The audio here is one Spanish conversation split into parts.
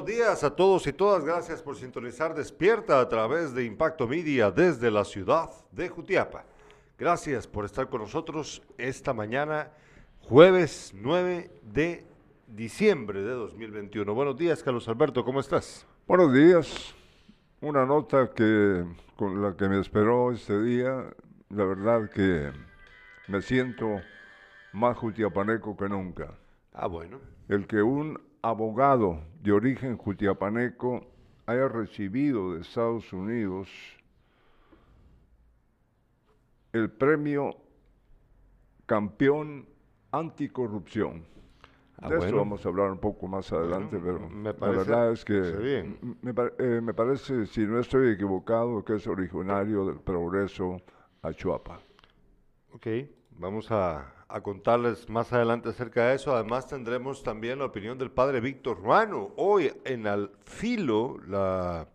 buenos días a todos y todas. Gracias por sintonizar Despierta a través de Impacto Media desde la ciudad de Jutiapa. Gracias por estar con nosotros esta mañana, jueves 9 de diciembre de 2021. Buenos días, Carlos Alberto, ¿cómo estás? Buenos días. Una nota que con la que me esperó este día, la verdad que me siento más jutiapaneco que nunca. Ah, bueno. El que un abogado de origen jutiapaneco haya recibido de Estados Unidos el premio campeón anticorrupción. Ah, de eso bueno. vamos a hablar un poco más adelante, Bueno, pero me la verdad es que me, eh, me parece, si no estoy equivocado, que es originario del Progreso Achuapa. Ok, vamos a, a contarles más adelante acerca de eso. Además tendremos también la opinión del padre Víctor Ruano. Hoy en Al Filo, la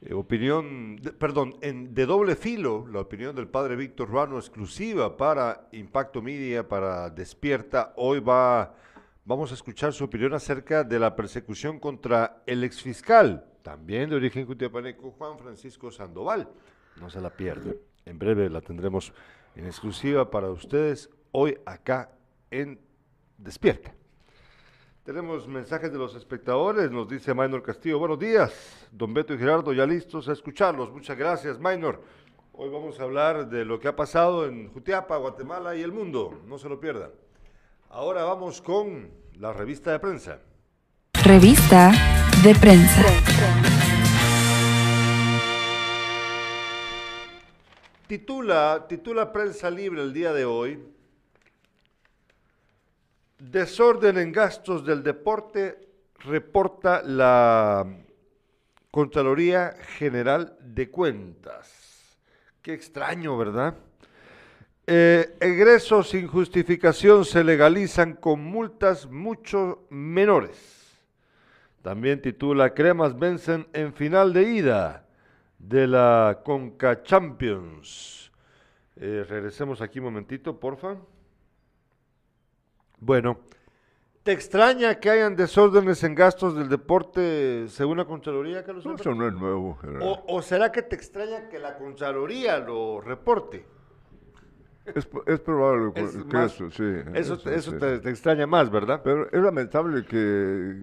eh, opinión, perdón, en de doble filo, la opinión del padre Víctor Ruano exclusiva para Impacto Media, para Despierta. Hoy va, vamos a escuchar su opinión acerca de la persecución contra el exfiscal, también de origen cutiapaneco, Juan Francisco Sandoval. No se la pierda. En breve la tendremos en exclusiva para ustedes hoy acá en Despierta. Tenemos mensajes de los espectadores, nos dice Maynor Castillo. Buenos días, don Beto y Gerardo, ya listos a escucharlos. Muchas gracias, Maynor. Hoy vamos a hablar de lo que ha pasado en Jutiapa, Guatemala y el mundo. No se lo pierdan. Ahora vamos con la revista de prensa. Revista de prensa. Titula, titula Prensa Libre el día de hoy. Desorden en gastos del deporte reporta la Contraloría General de Cuentas. Qué extraño, ¿verdad? Eh, egresos sin justificación se legalizan con multas mucho menores. También titula Cremas vencen en final de ida de la Conca Champions. Eh, regresemos aquí un momentito, porfa. Bueno, ¿te extraña que hayan desórdenes en gastos del deporte según la Contraloría, Carlos? No, eso no es nuevo. ¿O, o será que te extraña que la Contraloría lo reporte? Es, es probable que Es que más- eso, sí. Eso, te- eso sí. te, te extraña más, ¿verdad? Pero es lamentable que,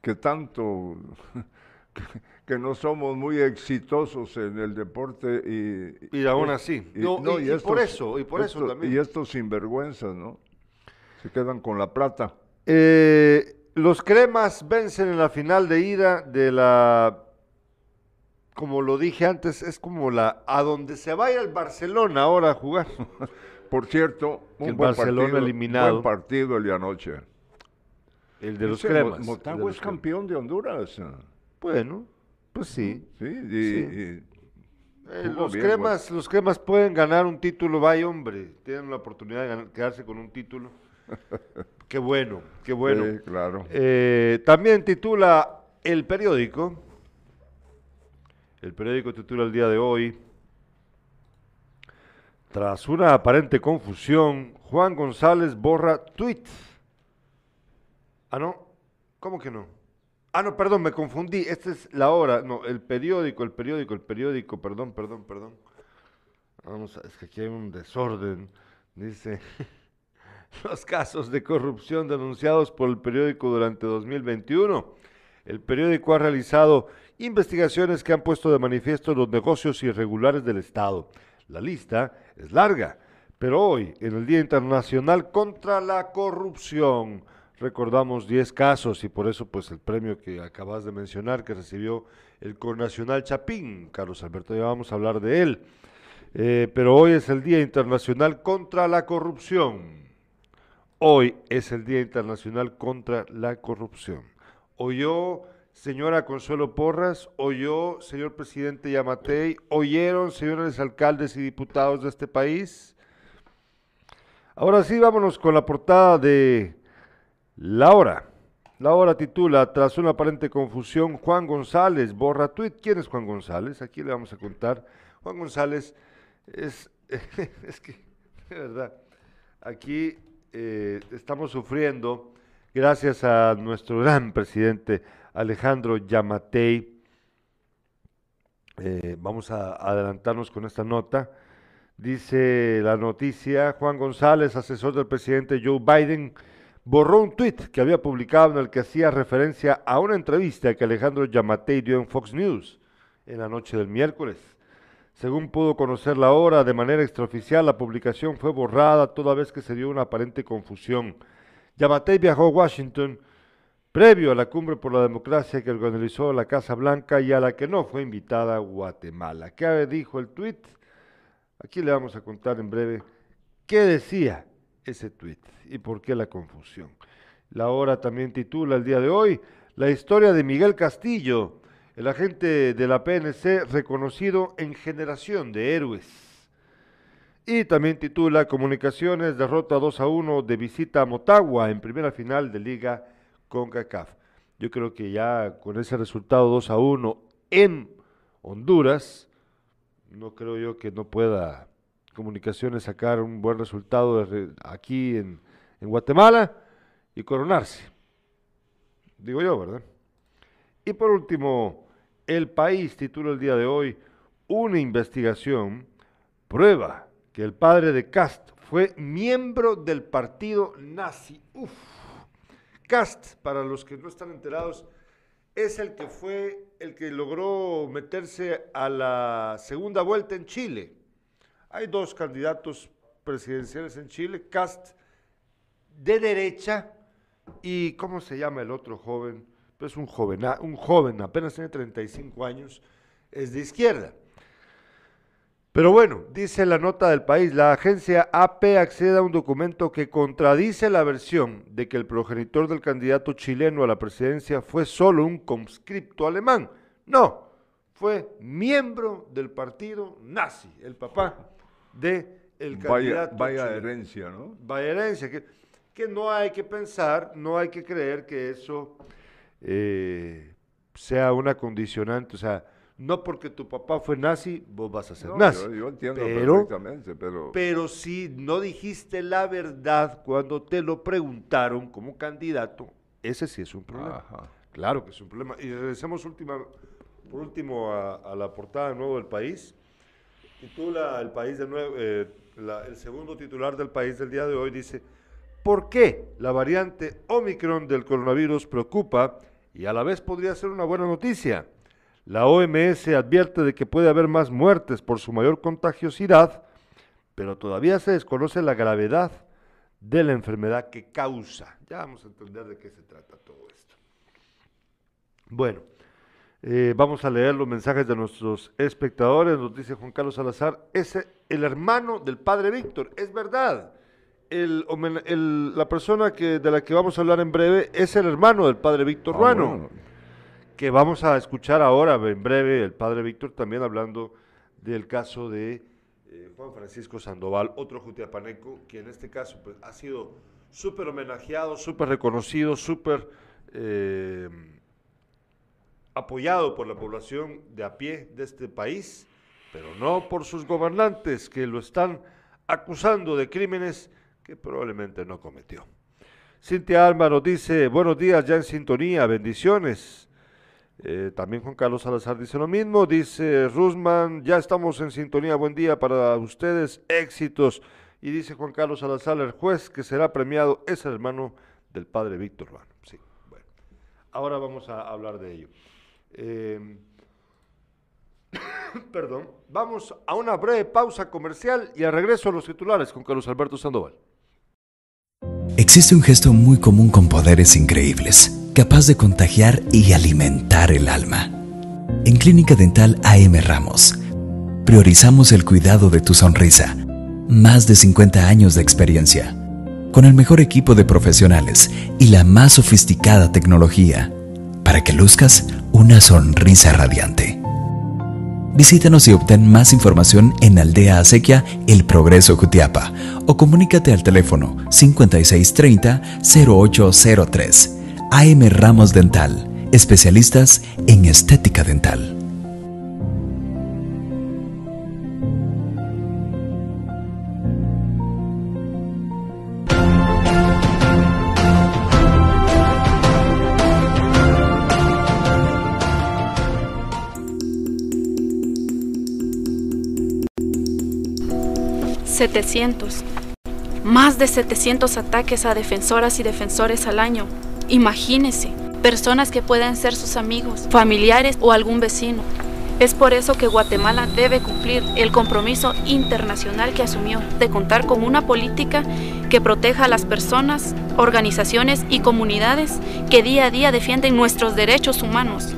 que tanto, que no somos muy exitosos en el deporte y... Y aún así. No, y- y por eso, y por eso estos- también. Y estos sinvergüenzas, ¿no? Se quedan con la plata. Eh, los cremas vencen en la final de ida de la, como lo dije antes, es como la, a donde se vaya el Barcelona ahora a jugar. Por cierto, un el buen Barcelona partido, eliminado. buen partido el de anoche. El de los Ese cremas. Motagua es campeón de Honduras. Bueno, pues sí. Sí, y- Sí. y- Eh, los bien, cremas, los cremas pueden ganar un título, vaya hombre, tienen la oportunidad de ganar- quedarse con un título. qué bueno, qué bueno. sí, claro. Eh, también titula el periódico. El periódico titula el día de hoy. Tras una aparente confusión, Juan González borra tweet. Ah, no. ¿Cómo que no? Ah, no, perdón, me confundí. Esta es la hora. No, el periódico, el periódico, el periódico. Perdón, perdón, perdón. Vamos, a- es que aquí hay un desorden. Dice. Los casos de corrupción denunciados por el periódico durante 2021. El periódico ha realizado investigaciones que han puesto de manifiesto los negocios irregulares del Estado. La lista es larga, pero hoy, en el Día Internacional contra la Corrupción, recordamos 10 casos y por eso pues el premio que acabas de mencionar que recibió el Connacional Chapín, Carlos Alberto, ya vamos a hablar de él. Eh, pero hoy es el Día Internacional contra la Corrupción. Hoy es el Día Internacional contra la Corrupción. ¿Oyó, señora Consuelo Porras? ¿Oyó, señor presidente Yamatei? ¿Oyeron, señores alcaldes y diputados de este país? Ahora sí, vámonos con la portada de La Hora. La Hora titula, tras una aparente confusión, Juan González borra tuit. ¿Quién es Juan González? Aquí le vamos a contar. Juan González es, es que, de verdad, aquí eh, estamos sufriendo, gracias a nuestro gran presidente Alejandro Yamatei. Eh, vamos a adelantarnos con esta nota. Dice la noticia, Juan González, asesor del presidente Joe Biden, borró un tuit que había publicado en el que hacía referencia a una entrevista que Alejandro Yamatei dio en Fox News en la noche del miércoles. Según pudo conocer la hora, de manera extraoficial, la publicación fue borrada toda vez que se dio una aparente confusión. Yamatei viajó a Washington previo a la cumbre por la democracia que organizó la Casa Blanca y a la que no fue invitada Guatemala. ¿Qué dijo el tuit? Aquí le vamos a contar en breve qué decía ese tuit y por qué la confusión. La hora también titula el día de hoy la historia de Miguel Castillo, el agente de la PNC reconocido en generación de héroes. Y también titula Comunicaciones derrota 2 a 1 de visita a Motagua en primera final de Liga con CACAF. Yo creo que ya con ese resultado 2 a 1 en Honduras, no creo yo que no pueda Comunicaciones sacar un buen resultado aquí en, en Guatemala y coronarse. Digo yo, ¿verdad? Y por último, el país titula el día de hoy, una investigación prueba que el padre de Cast fue miembro del partido nazi. Uf. Cast, para los que no están enterados, es el que fue el que logró meterse a la segunda vuelta en Chile. Hay dos candidatos presidenciales en Chile, Cast de derecha y ¿cómo se llama el otro joven? Pues un joven, un joven, apenas tiene 35 años, es de izquierda. Pero bueno, dice la nota del país, la agencia AP accede a un documento que contradice la versión de que el progenitor del candidato chileno a la presidencia fue solo un conscripto alemán. No, fue miembro del partido nazi, el papá de el candidato. Vaya, vaya herencia, ¿no? Vaya herencia, que, que no hay que pensar, no hay que creer que eso eh, sea una condicionante, o sea, no porque tu papá fue nazi, vos vas a ser nazi. Yo, entiendo perfectamente, pero... Pero si no dijiste la verdad cuando te lo preguntaron como candidato, ese sí es un problema. Claro que es un problema. Y regresemos última, por último a, la portada nuevo del país. Titula el país de nuevo, eh, el segundo titular del país del día de hoy dice, ¿por qué la variante Omicron del coronavirus preocupa y a la vez podría ser una buena noticia? La OMS advierte de que puede haber más muertes por su mayor contagiosidad, pero todavía se desconoce la gravedad de la enfermedad que causa. Ya vamos a entender de qué se trata todo esto. Bueno, eh, vamos a leer los mensajes de nuestros espectadores. Nos dice Juan Carlos Salazar, es el hermano del padre Víctor. Es verdad. La persona que, de la que vamos a hablar en breve es el hermano del padre Víctor ah, Ruano que vamos a escuchar ahora en breve el padre Víctor también hablando del caso de eh, Juan Francisco Sandoval, otro jutiapaneco, que en este caso pues, ha sido súper homenajeado, súper reconocido, súper eh, apoyado por la población de a pie de este país, pero no por sus gobernantes que lo están acusando de crímenes que probablemente no cometió. Cintia Alma nos dice, buenos días, ya en sintonía, bendiciones. Eh, también Juan Carlos Salazar dice lo mismo, dice Rusman, ya estamos en sintonía, buen día para ustedes, éxitos. Y dice Juan Carlos Salazar, el juez que será premiado es el hermano del padre Víctor Ruano. Sí, bueno, ahora vamos a hablar de ello. Eh, perdón, vamos a una breve pausa comercial y a regreso a los titulares con Carlos Alberto Sandoval. Existe un gesto muy común con poderes increíbles capaz de contagiar y alimentar el alma. En Clínica Dental AM Ramos, priorizamos el cuidado de tu sonrisa. Más de 50 años de experiencia, con el mejor equipo de profesionales y la más sofisticada tecnología, para que luzcas una sonrisa radiante. Visítanos y obtén más información en Aldea Acequia El Progreso Jutiapa o comunícate al teléfono 5630 0803 AM Ramos Dental, especialistas en estética dental. 700. Más de 700 ataques a defensoras y defensores al año. Imagínese, personas que pueden ser sus amigos, familiares o algún vecino. Es por eso que Guatemala debe cumplir el compromiso internacional que asumió de contar con una política que proteja a las personas, organizaciones y comunidades que día a día defienden nuestros derechos humanos.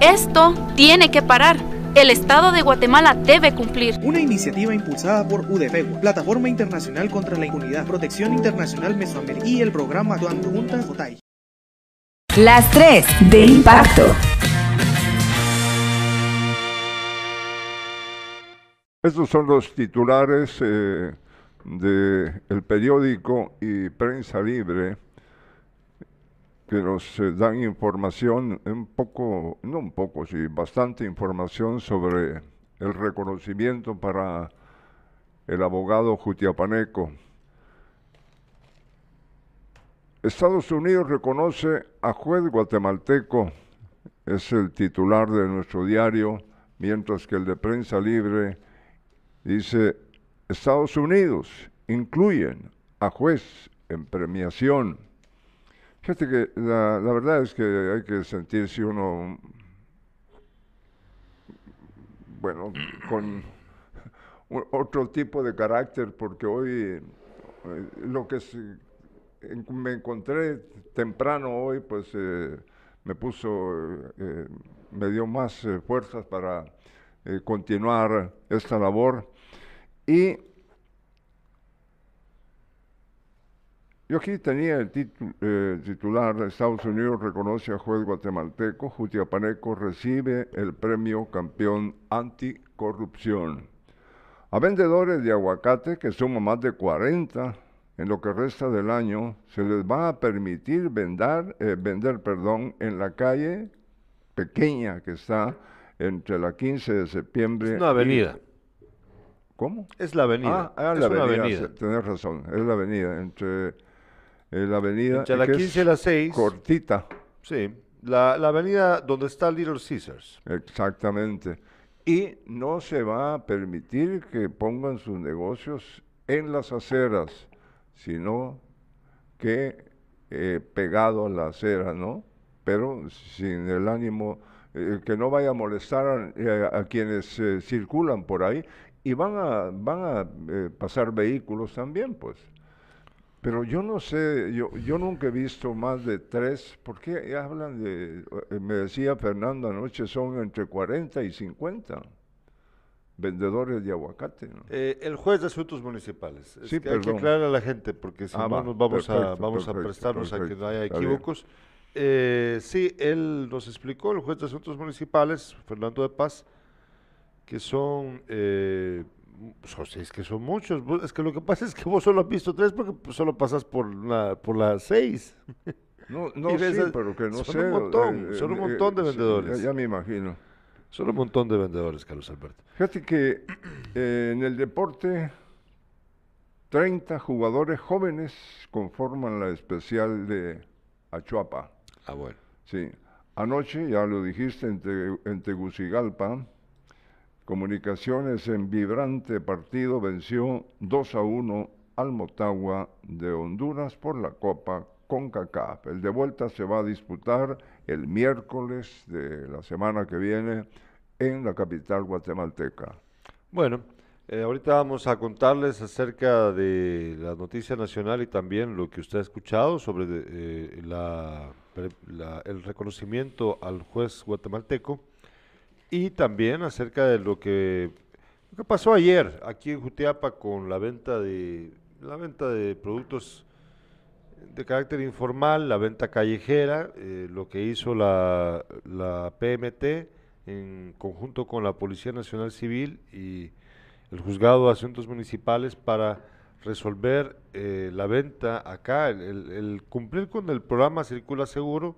Esto tiene que parar. El Estado de Guatemala debe cumplir. Una iniciativa impulsada por UDFEGO, Plataforma Internacional contra la Impunidad, Protección Internacional Mesoamericana y el programa Actuando Juntas JOTAI. Las tres de impacto. Estos son los titulares eh, del periódico y Prensa Libre que nos dan información, un poco, no un poco, sí, bastante información sobre el reconocimiento para el abogado Jutiapaneco. Estados Unidos reconoce a juez guatemalteco, es el titular de nuestro diario, mientras que el de Prensa Libre dice, Estados Unidos incluyen a juez en premiación. Fíjate que la, verdad es que hay que sentirse uno, bueno, con otro tipo de carácter, porque hoy eh, lo que me encontré temprano hoy, pues eh, me puso, eh, me dio más fuerzas para continuar esta labor. Y yo aquí tenía el titular, Estados Unidos reconoce a juez guatemalteco, Jutiapaneco recibe el premio campeón anticorrupción. A vendedores de aguacate, que suman más de 40 en lo que resta del año, se les va a permitir vender, vender perdón, en la calle pequeña que está entre la 15 de septiembre. Es una avenida. Y, ¿Cómo? Es la avenida. Ah, es la una avenida. avenida. Tenés razón, es la avenida. Entre eh, la avenida. Entre la que 15 y es la 6. Cortita. Sí, la, la avenida donde está Little Caesars. Exactamente. Y no se va a permitir que pongan sus negocios en las aceras, sino que eh, pegado a la acera, ¿no? Pero sin el ánimo, eh, que no vaya a molestar a, eh, a quienes eh, circulan por ahí. Y van a, van a pasar vehículos también, pues. Pero yo no sé, yo, yo nunca he visto más de tres, ¿por qué hablan de, eh, me decía Fernando anoche, son entre 40 y 50 vendedores de aguacate, ¿no? Eh, el juez de asuntos municipales. Es Sí, que hay que aclarar a la gente porque si Ah, no va, nos vamos, a, perfecto, vamos a perfecto, prestarnos a que no haya equívocos. Eh, sí, él nos explicó, el juez de asuntos municipales, Fernando de Paz, que son, eh, son sí, es que son muchos. Es que lo que pasa es que vos solo has visto tres porque pues, solo pasas por la, por las seis. No, no sí, ves, pero que no son sé. un montón, son un montón de sí, vendedores. ya, ya me imagino. Son un montón de vendedores, Carlos Alberto. Fíjate que eh, en el deporte 30 jugadores jóvenes conforman la especial de Achuapa. Ah, bueno. Sí. Anoche, ya lo dijiste, en, Te- en Tegucigalpa, Comunicaciones en vibrante partido venció 2 a 1 al Motagua de Honduras por la Copa CONCACAF. El de vuelta se va a disputar el miércoles de la semana que viene en la capital guatemalteca. Bueno, eh, ahorita vamos a contarles acerca de la noticia nacional y también lo que usted ha escuchado sobre eh, la- el reconocimiento al juez guatemalteco y también acerca de lo que, lo que pasó ayer aquí en Jutiapa con la venta de la venta de productos de carácter informal, la venta callejera, eh, lo que hizo la, la PMT en conjunto con la Policía Nacional Civil y el Juzgado de Asuntos Municipales para resolver eh, la venta acá, el, el- el cumplir con el programa Circula Seguro,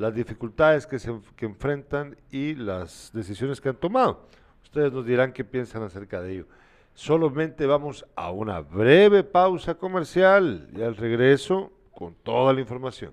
las dificultades que se que enfrentan y las decisiones que han tomado. Ustedes nos dirán qué piensan acerca de ello. Solamente vamos a una breve pausa comercial y al regreso con toda la información.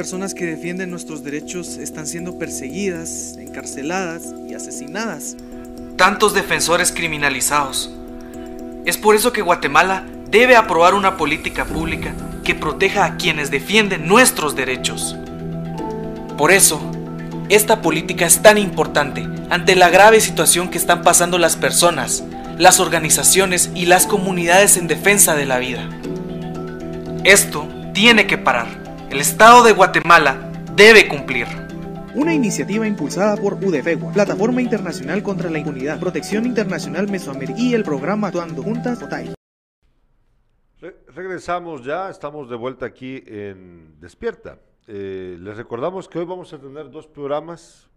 Personas que defienden nuestros derechos están siendo perseguidas, encarceladas y asesinadas. Tantos defensores criminalizados. Es por eso que Guatemala debe aprobar una política pública que proteja a quienes defienden nuestros derechos. Por eso, esta política es tan importante ante la grave situación que están pasando las personas, las organizaciones y las comunidades en defensa de la vida. Esto tiene que parar. El Estado de Guatemala debe cumplir. Una iniciativa impulsada por UDFEGUA, Plataforma Internacional contra la Impunidad, Protección Internacional Mesoamérica y el programa Actuando Juntas OTAI. Re- regresamos ya, estamos de vuelta aquí en Despierta. Eh, les recordamos que hoy vamos a tener dos programas,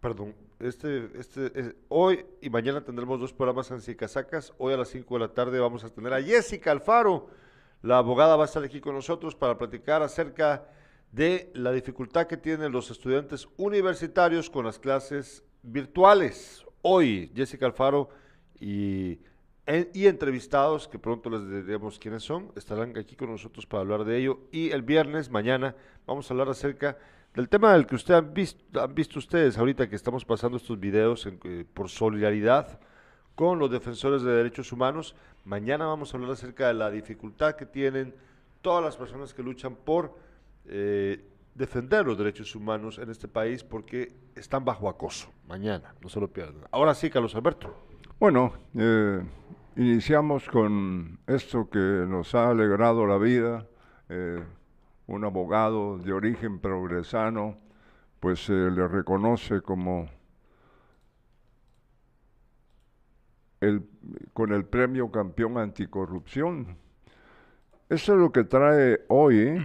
perdón, este, este, eh, hoy y mañana tendremos dos programas en Cicasacas. Hoy a las 5 de la tarde vamos a tener a Jessica Alfaro, la abogada va a estar aquí con nosotros para platicar acerca de la dificultad que tienen los estudiantes universitarios con las clases virtuales. Hoy Jessica Alfaro y en- y entrevistados, que pronto les diremos quiénes son, estarán aquí con nosotros para hablar de ello. Y el viernes, mañana, vamos a hablar acerca del tema del que ustedes han visto, han visto ustedes ahorita que estamos pasando estos videos en- eh, por solidaridad con los defensores de derechos humanos. Mañana vamos a hablar acerca de la dificultad que tienen todas las personas que luchan por eh, defender los derechos humanos en este país porque están bajo acoso. Mañana, no se lo pierdan. Ahora sí, Carlos Alberto. Bueno, eh, iniciamos con esto que nos ha alegrado la vida. eh, un abogado de origen progresano, pues se le reconoce como con el premio campeón anticorrupción. Eso es lo que trae hoy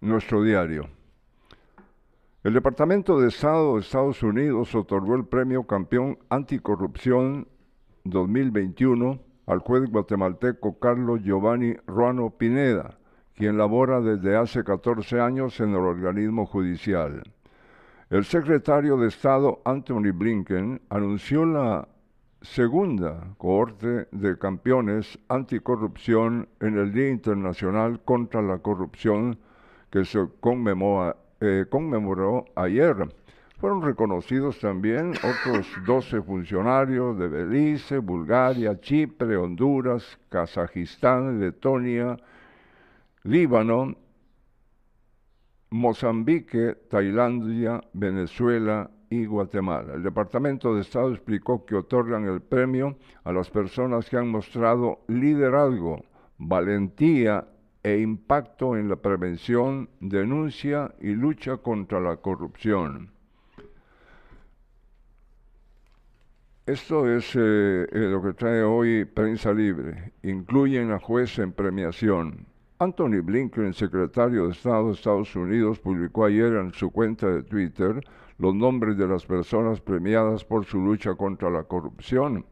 nuestro diario. El Departamento de Estado de Estados Unidos otorgó el premio Campeón Anticorrupción 2021 al juez guatemalteco Carlos Giovanni Ruano Pineda, quien labora desde hace 14 años en el organismo judicial. El secretario de Estado Anthony Blinken anunció la segunda cohorte de campeones anticorrupción en el Día Internacional contra la Corrupción que se eh, conmemoró ayer. Fueron reconocidos también otros 12 funcionarios de Belice, Bulgaria, Chipre, Honduras, Kazajistán, Letonia, Líbano, Mozambique, Tailandia, Venezuela y Guatemala. El Departamento de Estado explicó que otorgan el premio a las personas que han mostrado liderazgo, valentía e impacto en la prevención, denuncia y lucha contra la corrupción. Esto es eh, eh, lo que trae hoy Prensa Libre. Incluyen a juez en premiación. Anthony Blinken, secretario de Estado de Estados Unidos, publicó ayer en su cuenta de Twitter los nombres de las personas premiadas por su lucha contra la corrupción.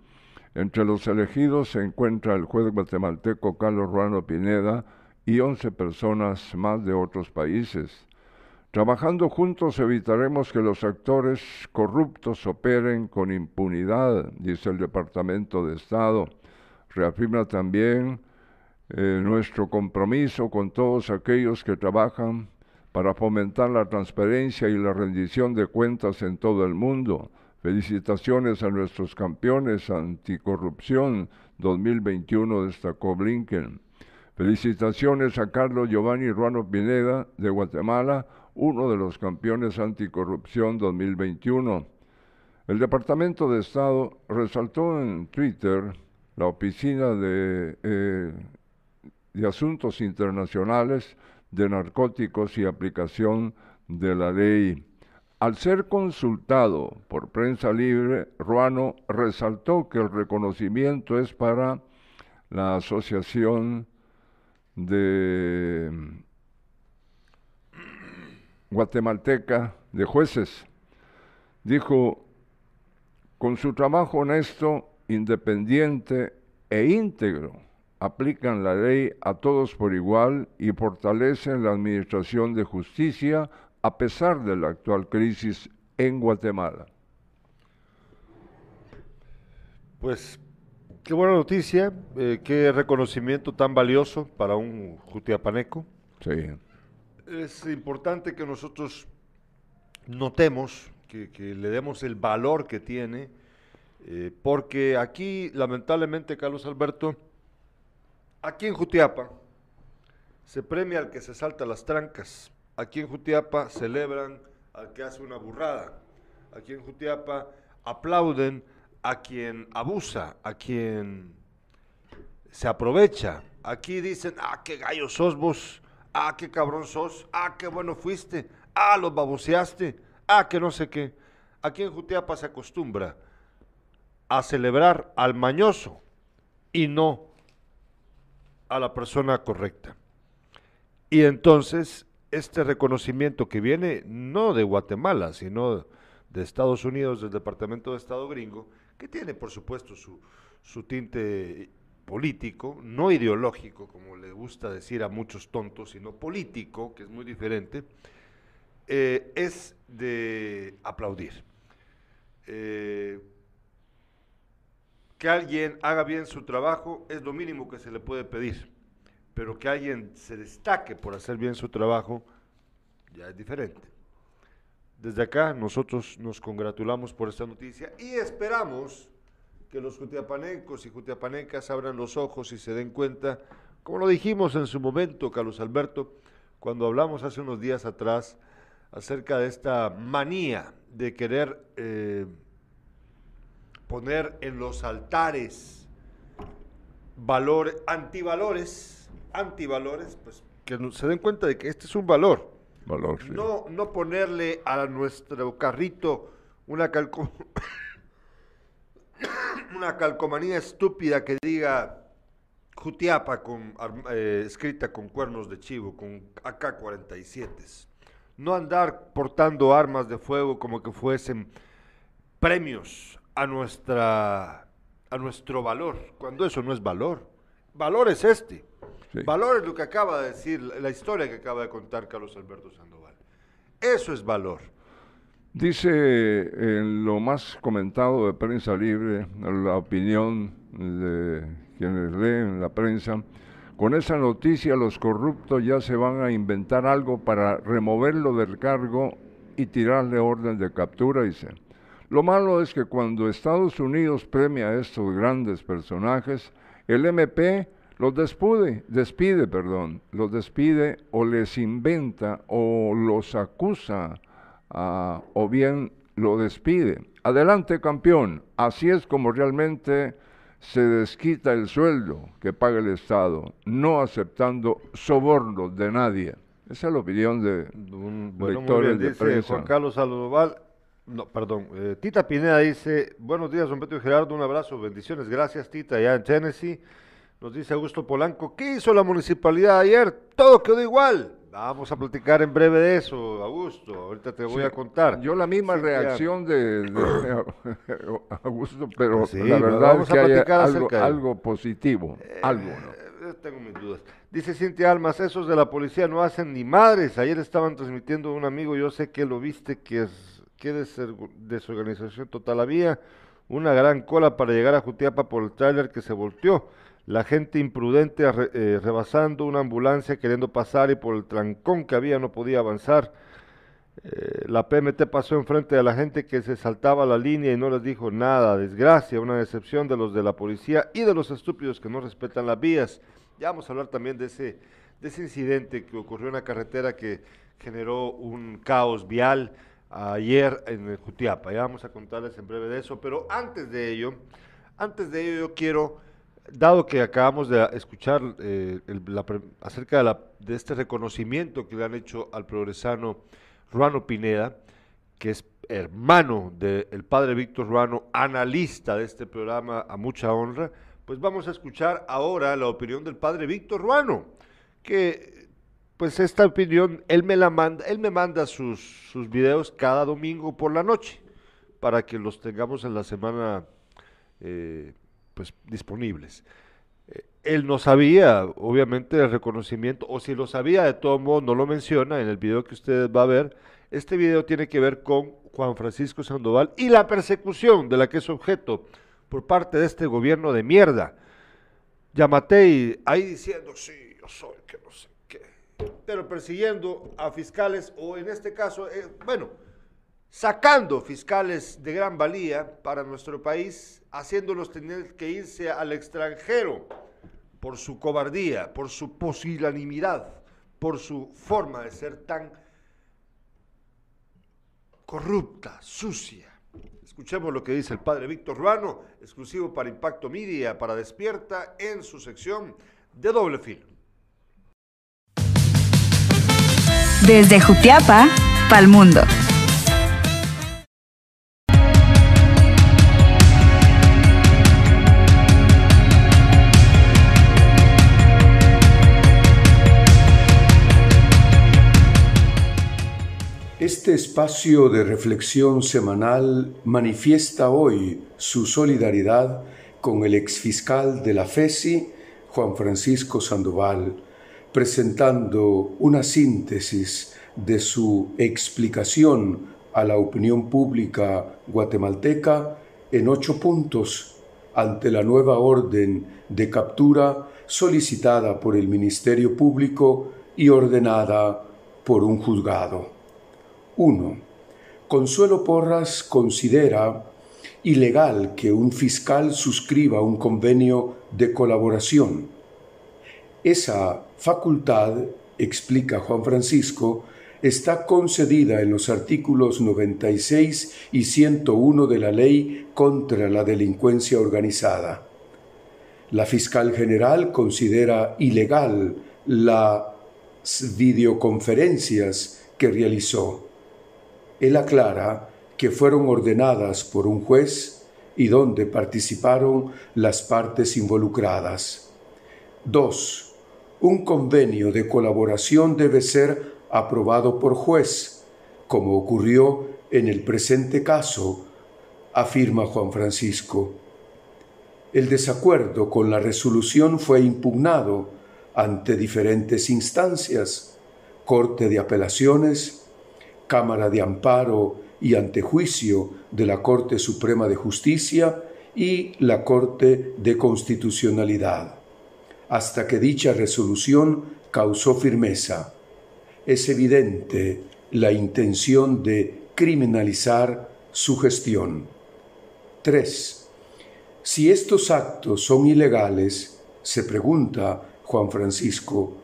Entre los elegidos se encuentra el juez guatemalteco Carlos Ruano Pineda y 11 personas más de otros países. Trabajando juntos evitaremos que los actores corruptos operen con impunidad, dice el Departamento de Estado. Reafirma también eh, nuestro compromiso con todos aquellos que trabajan para fomentar la transparencia y la rendición de cuentas en todo el mundo. Felicitaciones a nuestros campeones anticorrupción 2021, destacó Blinken. Felicitaciones a Carlos Giovanni Ruano Pineda de Guatemala, uno de los campeones anticorrupción 2021. El Departamento de Estado resaltó en Twitter la Oficina de, eh, de Asuntos Internacionales de Narcóticos y Aplicación de la Ley. Al ser consultado por prensa libre, Ruano resaltó que el reconocimiento es para la Asociación de Guatemalteca de Jueces. Dijo, con su trabajo honesto, independiente e íntegro, aplican la ley a todos por igual y fortalecen la administración de justicia a pesar de la actual crisis en Guatemala. Pues qué buena noticia, eh, qué reconocimiento tan valioso para un jutiapaneco. Sí. Es importante que nosotros notemos, que, que le demos el valor que tiene, eh, porque aquí, lamentablemente, Carlos Alberto, aquí en Jutiapa, se premia al que se salta las trancas. Aquí en Jutiapa celebran al que hace una burrada. Aquí en Jutiapa aplauden a quien abusa, a quien se aprovecha. Aquí dicen, ah, qué gallo sos vos, ah, qué cabrón sos, ah, qué bueno fuiste, ah, los baboseaste, ah, que no sé qué. Aquí en Jutiapa se acostumbra a celebrar al mañoso y no a la persona correcta. Y entonces este reconocimiento que viene no de Guatemala, sino de Estados Unidos, del Departamento de Estado gringo, que tiene por supuesto su, su tinte político, no ideológico, como le gusta decir a muchos tontos, sino político, que es muy diferente, eh, es de aplaudir. Eh, que alguien haga bien su trabajo es lo mínimo que se le puede pedir pero que alguien se destaque por hacer bien su trabajo, ya es diferente. Desde acá nosotros nos congratulamos por esta noticia y esperamos que los jutiapanecos y jutiapanecas abran los ojos y se den cuenta, como lo dijimos en su momento, Carlos Alberto, cuando hablamos hace unos días atrás acerca de esta manía de querer eh, poner en los altares valores, antivalores, antivalores, pues que se den cuenta de que este es un valor. Valor, sí. No, no ponerle a nuestro carrito una, calco una calcomanía estúpida que diga Jutiapa con, eh, escrita con cuernos de chivo, con AK-47. No andar portando armas de fuego como que fuesen premios a, nuestra, a nuestro valor, cuando eso no es valor. Valor es este Sí. Valor es lo que acaba de decir, la historia que acaba de contar Carlos Alberto Sandoval. Eso es valor. Dice en lo más comentado de prensa libre, la opinión de quienes leen la prensa, con esa noticia los corruptos ya se van a inventar algo para removerlo del cargo y tirarle orden de captura, dice. Lo malo es que cuando Estados Unidos premia a estos grandes personajes, el MP los despide, despide, perdón, los despide o les inventa o los acusa ah, o bien lo despide. Adelante campeón, así es como realmente se desquita el sueldo que paga el Estado, no aceptando sobornos de nadie. Esa es la opinión de Un, bueno, muy lectores bien, de dice prensa. Juan Carlos Sandoval, no, perdón, eh, Tita Pineda dice, buenos días, don Beto y Gerardo, un abrazo, bendiciones, gracias Tita, allá en Tennessee. Nos dice Augusto Polanco, ¿qué hizo la municipalidad ayer? Todo quedó igual. Vamos a platicar en breve de eso, Augusto, ahorita te voy Sí, a contar. Yo la misma Sí, reacción de, de Augusto, pero Sí, la verdad vamos es a que hay platicar algo, acerca de- algo positivo, algo, ¿no? Eh, tengo mis dudas. Dice Cintia Almas, esos de la policía no hacen ni madres. Ayer estaban transmitiendo un amigo, yo sé que lo viste, que es desorg- desorganización total había. Una gran cola para llegar a Jutiapa por el tráiler que se volteó. La gente imprudente eh, rebasando una ambulancia queriendo pasar y por el trancón que había no podía avanzar. Eh, la PMT pasó enfrente de la gente que se saltaba la línea y no les dijo nada. Desgracia, una decepción de los de la policía y de los estúpidos que no respetan las vías. Ya vamos a hablar también de ese, de ese incidente que ocurrió en la carretera que generó un caos vial ayer en Jutiapa. Ya vamos a contarles en breve de eso. Pero antes de ello, antes de ello yo quiero, dado que acabamos de escuchar eh, acerca de, la- de este reconocimiento que le han hecho al progresano Ruano Pineda, que es hermano del padre Víctor Ruano, analista de este programa a mucha honra, pues vamos a escuchar ahora la opinión del padre Víctor Ruano, que pues esta opinión, él me la manda, él me manda sus, sus videos cada domingo por la noche, para que los tengamos en la semana eh, pues disponibles. Eh, él no sabía, obviamente, el reconocimiento, o si lo sabía, de todo modo no lo menciona en el video que ustedes va a ver. Este video tiene que ver con Juan Francisco Sandoval y la persecución de la que es objeto por parte de este gobierno de mierda. Yamatei ahí diciendo, sí, yo soy, que no sé pero persiguiendo a fiscales, o en este caso, eh, bueno, sacando fiscales de gran valía para nuestro país, haciéndolos tener que irse al extranjero por su cobardía, por su posilanimidad, por su forma de ser tan corrupta, sucia. Escuchemos lo que dice el padre Víctor Ruano, exclusivo para Impacto Media, para Despierta, en su sección de doble filo. Desde Jutiapa, el mundo. Este espacio de reflexión semanal manifiesta hoy su solidaridad con el exfiscal de la FESI, Juan Francisco Sandoval, presentando una síntesis de su explicación a la opinión pública guatemalteca en ocho puntos ante la nueva orden de captura solicitada por el Ministerio Público y ordenada por un juzgado. 1. Consuelo Porras considera ilegal que un fiscal suscriba un convenio de colaboración. Esa facultad, explica Juan Francisco, está concedida en los artículos 96 y 101 de la Ley contra la Delincuencia Organizada. La fiscal general considera ilegal las videoconferencias que realizó él aclara que fueron ordenadas por un juez y donde participaron las partes involucradas. 2. Un convenio de colaboración debe ser aprobado por juez, como ocurrió en el presente caso, afirma Juan Francisco. El desacuerdo con la resolución fue impugnado ante diferentes instancias, Corte de Apelaciones, Cámara de Amparo y Antejuicio de la Corte Suprema de Justicia y la Corte de Constitucionalidad, hasta que dicha resolución causó firmeza. Es evidente la intención de criminalizar su gestión. 3. Si estos actos son ilegales, se pregunta Juan Francisco,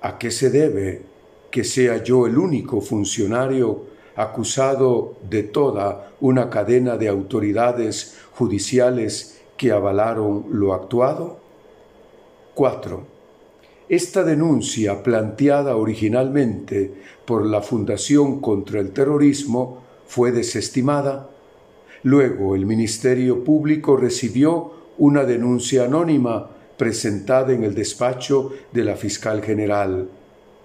¿a qué se debe que sea yo el único funcionario acusado de toda una cadena de autoridades judiciales que avalaron lo actuado? 4. Esta denuncia planteada originalmente por la Fundación contra el Terrorismo fue desestimada. Luego el Ministerio Público recibió una denuncia anónima presentada en el despacho de la Fiscal General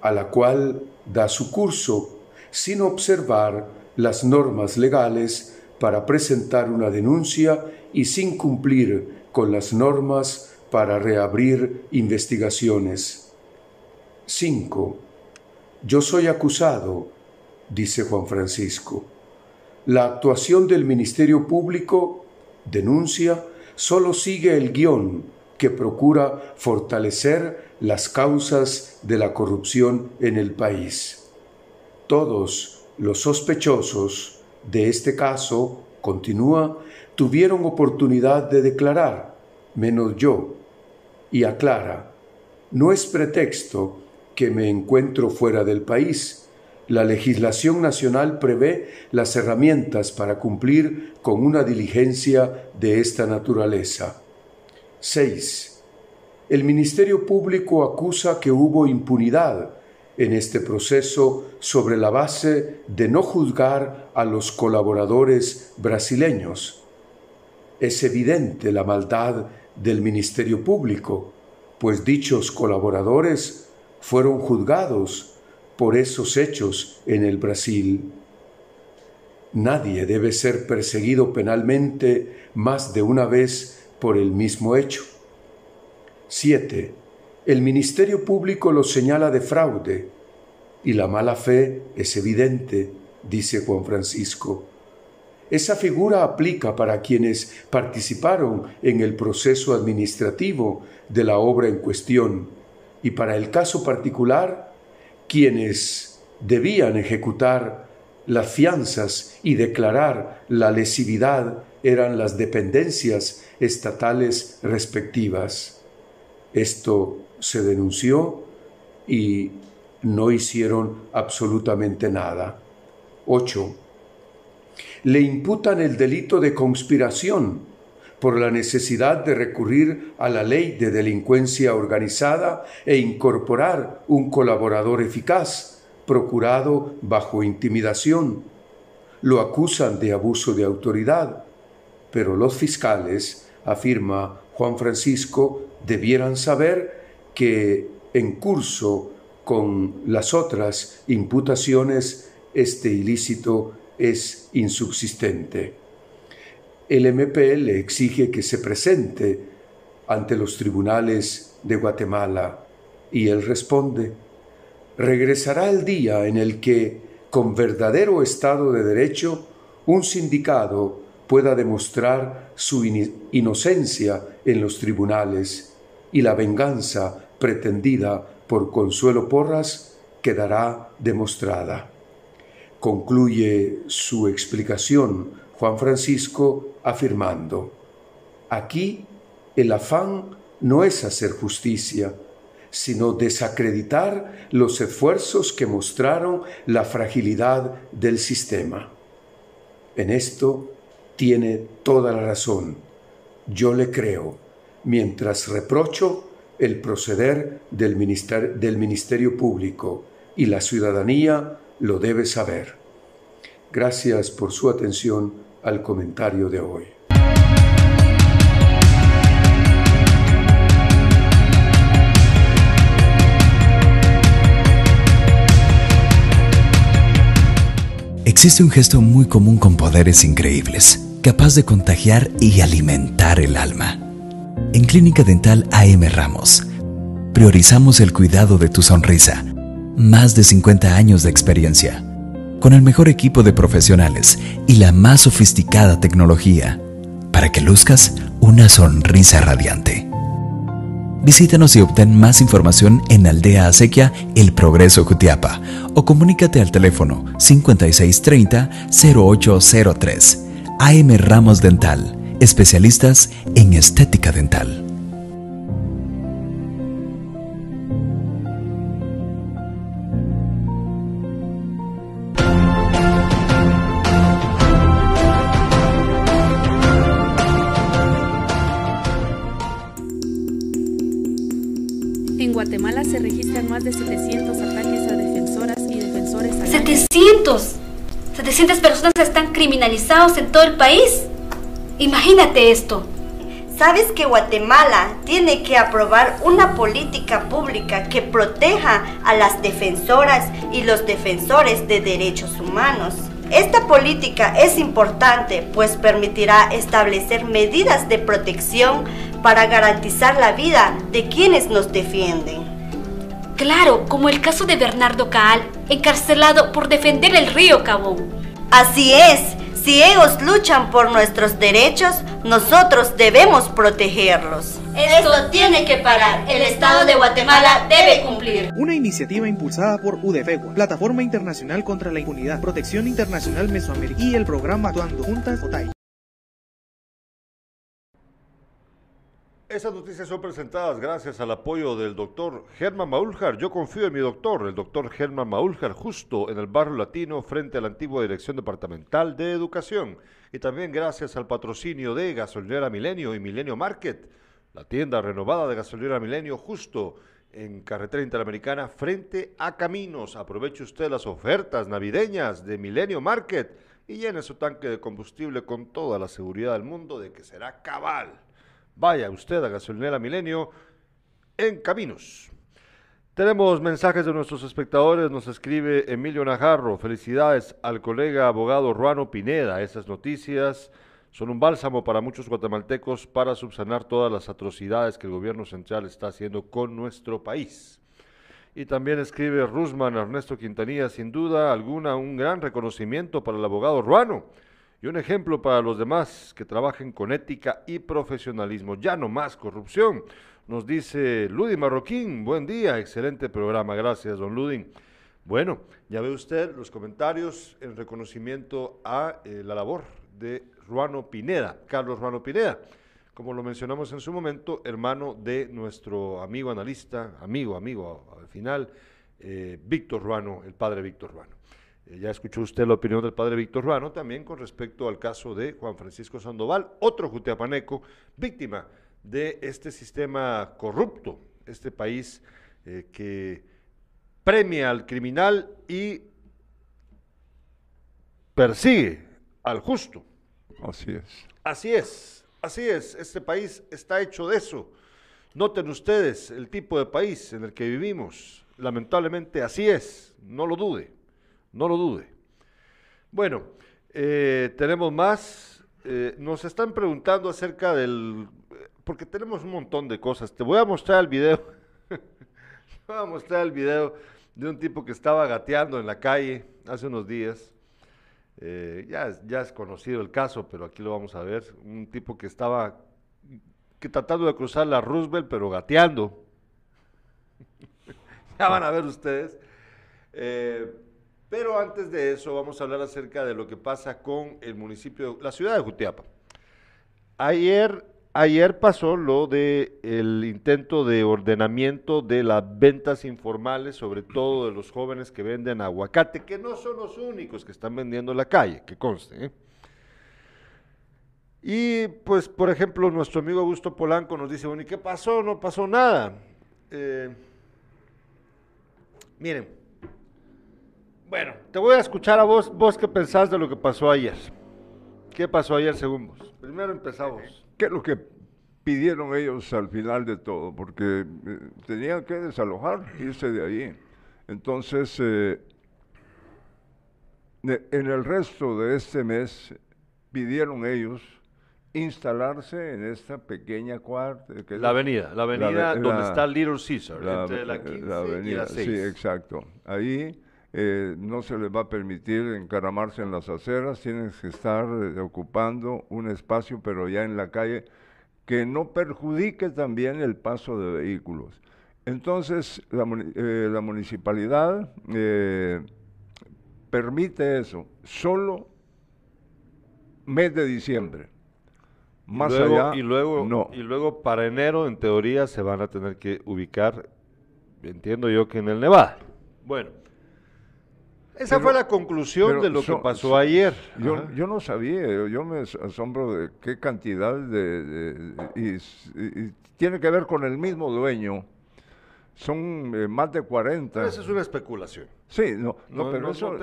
a la cual da su curso sin observar las normas legales para presentar una denuncia y sin cumplir con las normas para reabrir investigaciones. 5. Yo soy acusado, dice Juan Francisco. La actuación del Ministerio Público, denuncia, solo sigue el guion que procura fortalecer las causas de la corrupción en el país. Todos los sospechosos de este caso, continúa, tuvieron oportunidad de declarar, menos yo, y aclara, no es pretexto que me encuentro fuera del país. La legislación nacional prevé las herramientas para cumplir con una diligencia de esta naturaleza. 6 el Ministerio Público acusa que hubo impunidad en este proceso sobre la base de no juzgar a los colaboradores brasileños. Es evidente la maldad del Ministerio Público, pues dichos colaboradores fueron juzgados por esos hechos en el Brasil. Nadie debe ser perseguido penalmente más de una vez por el mismo hecho. 7. El Ministerio Público lo señala de fraude y la mala fe es evidente, dice Juan Francisco. Esa figura aplica para quienes participaron en el proceso administrativo de la obra en cuestión y para el caso particular, quienes debían ejecutar las fianzas y declarar la lesividad eran las dependencias estatales respectivas. Esto se denunció y no hicieron absolutamente nada. 8. Le imputan el delito de conspiración por la necesidad de recurrir a la ley de delincuencia organizada e incorporar un colaborador eficaz, procurado bajo intimidación. Lo acusan de abuso de autoridad, pero los fiscales, afirma Juan Francisco, debieran saber que en curso con las otras imputaciones este ilícito es insubsistente. El MPL exige que se presente ante los tribunales de Guatemala y él responde, regresará el día en el que, con verdadero Estado de Derecho, un sindicado pueda demostrar su inocencia en los tribunales y la venganza pretendida por Consuelo Porras quedará demostrada. Concluye su explicación Juan Francisco afirmando, aquí el afán no es hacer justicia, sino desacreditar los esfuerzos que mostraron la fragilidad del sistema. En esto tiene toda la razón. Yo le creo, mientras reprocho el proceder del del ministerio Público y la ciudadanía lo debe saber. Gracias por su atención al comentario de hoy. Existe un gesto muy común con poderes increíbles, capaz de contagiar y alimentar el alma. En Clínica Dental AM Ramos, priorizamos el cuidado de tu sonrisa. Más de 50 años de experiencia, con el mejor equipo de profesionales y la más sofisticada tecnología, para que luzcas una sonrisa radiante. Visítanos y obtén más información en Aldea Acequia El Progreso Jutiapa o comunícate al teléfono 5630-0803. AM Ramos Dental, especialistas en estética dental. Registran más de 700 ataques a defensoras y defensores. al año. 700. 700 personas están criminalizados en todo el país. Imagínate esto. ¿Sabes que Guatemala tiene que aprobar una política pública que proteja a las defensoras y los defensores de derechos humanos? Esta política es importante pues permitirá establecer medidas de protección para garantizar la vida de quienes nos defienden. Claro, como el caso de Bernardo Caal, encarcelado por defender el río Cabón. Así es, si ellos luchan por nuestros derechos, nosotros debemos protegerlos. Esto tiene que parar. El Estado de Guatemala debe cumplir. Una iniciativa impulsada por UDFEGUA, Plataforma Internacional contra la Impunidad, Protección Internacional Mesoamericana y el programa Actuando Juntas OTAI. Esas noticias son presentadas gracias al apoyo del doctor Germán Maúljar. Yo confío en mi doctor, el doctor Germán Maúljar, justo en el barrio latino frente a la antigua Dirección Departamental de Educación. Y también gracias al patrocinio de Gasolinera Milenio y Milenio Market, la tienda renovada de Gasolinera Milenio justo en Carretera Interamericana frente a Caminos. Aproveche usted las ofertas navideñas de Milenio Market y llene su tanque de combustible con toda la seguridad del mundo de que será cabal. Vaya usted a Gasolinera Milenio en Caminos. Tenemos mensajes de nuestros espectadores, nos escribe Emilio Najarro, felicidades al colega abogado Ruano Pineda, esas noticias son un bálsamo para muchos guatemaltecos para subsanar todas las atrocidades que el gobierno central está haciendo con nuestro país. Y también escribe Rusman Ernesto Quintanilla, sin duda alguna un gran reconocimiento para el abogado Ruano y un ejemplo para los demás que trabajen con ética y profesionalismo. Ya no más corrupción. Nos dice Ludin Marroquín, buen día, excelente programa, gracias don Ludin. Bueno, ya ve usted los comentarios en reconocimiento a eh, la labor de Ruano Pineda, Carlos Ruano Pineda, como lo mencionamos en su momento, hermano de nuestro amigo analista, amigo, amigo al final, eh, Víctor Ruano, el padre Víctor Ruano. Eh, ya escuchó usted la opinión del padre Víctor Ruano también con respecto al caso de Juan Francisco Sandoval, otro jutiapaneco, víctima de este sistema corrupto, este país eh, que premia al criminal y persigue al justo. Así es. Así es, así es. Este país está hecho de eso. Noten ustedes el tipo de país en el que vivimos. Lamentablemente así es. No lo dude, no lo dude. Bueno, eh, tenemos más. Eh, nos están preguntando acerca del... Porque tenemos un montón de cosas. Te voy a mostrar el video. Te voy a mostrar el video de un tipo que estaba gateando en la calle hace unos días eh, ya, ya es conocido el caso, pero aquí lo vamos a ver. Un tipo que estaba que tratando de cruzar la Roosevelt, pero gateando. ya van a ver ustedes. Pero antes de eso, vamos a hablar acerca de lo que pasa con el municipio, la ciudad de Jutiapa. Ayer Ayer pasó lo de intento de ordenamiento de las ventas informales, sobre todo de los jóvenes que venden aguacate, que no son los únicos que están vendiendo en la calle, que conste. ¿eh? Y pues, por ejemplo, nuestro amigo Augusto Polanco nos dice, bueno, ¿y qué pasó? No pasó nada. Eh, miren, bueno, te voy a escuchar a vos, vos qué pensás de lo que pasó ayer. ¿Qué pasó ayer según vos? Primero empezamos. ¿Qué es lo que pidieron ellos al final de todo? Porque eh, tenían que desalojar, irse de ahí. Entonces, eh, en el resto de este mes pidieron ellos instalarse en esta pequeña cuarta. la avenida, la avenida donde está Little Caesar, entre la 15 avenida, y la 6. Sí, exacto. Ahí eh, no se les va a permitir encaramarse en las aceras, tienen que estar eh, ocupando un espacio, pero ya en la calle, que no perjudique también el paso de vehículos. Entonces, la, eh, la municipalidad permite eso, solo mes de diciembre. Más allá, y luego, no. y luego para enero, en teoría, se van a tener que ubicar, entiendo yo que en el Nevada. Bueno, esa fue la conclusión de lo que pasó ayer. Yo, yo, no sabía, yo me asombro de qué cantidad de... y, tiene que ver con el mismo dueño. Son eh, más de 40. Pero esa es una especulación. Sí, no, no, pero eso...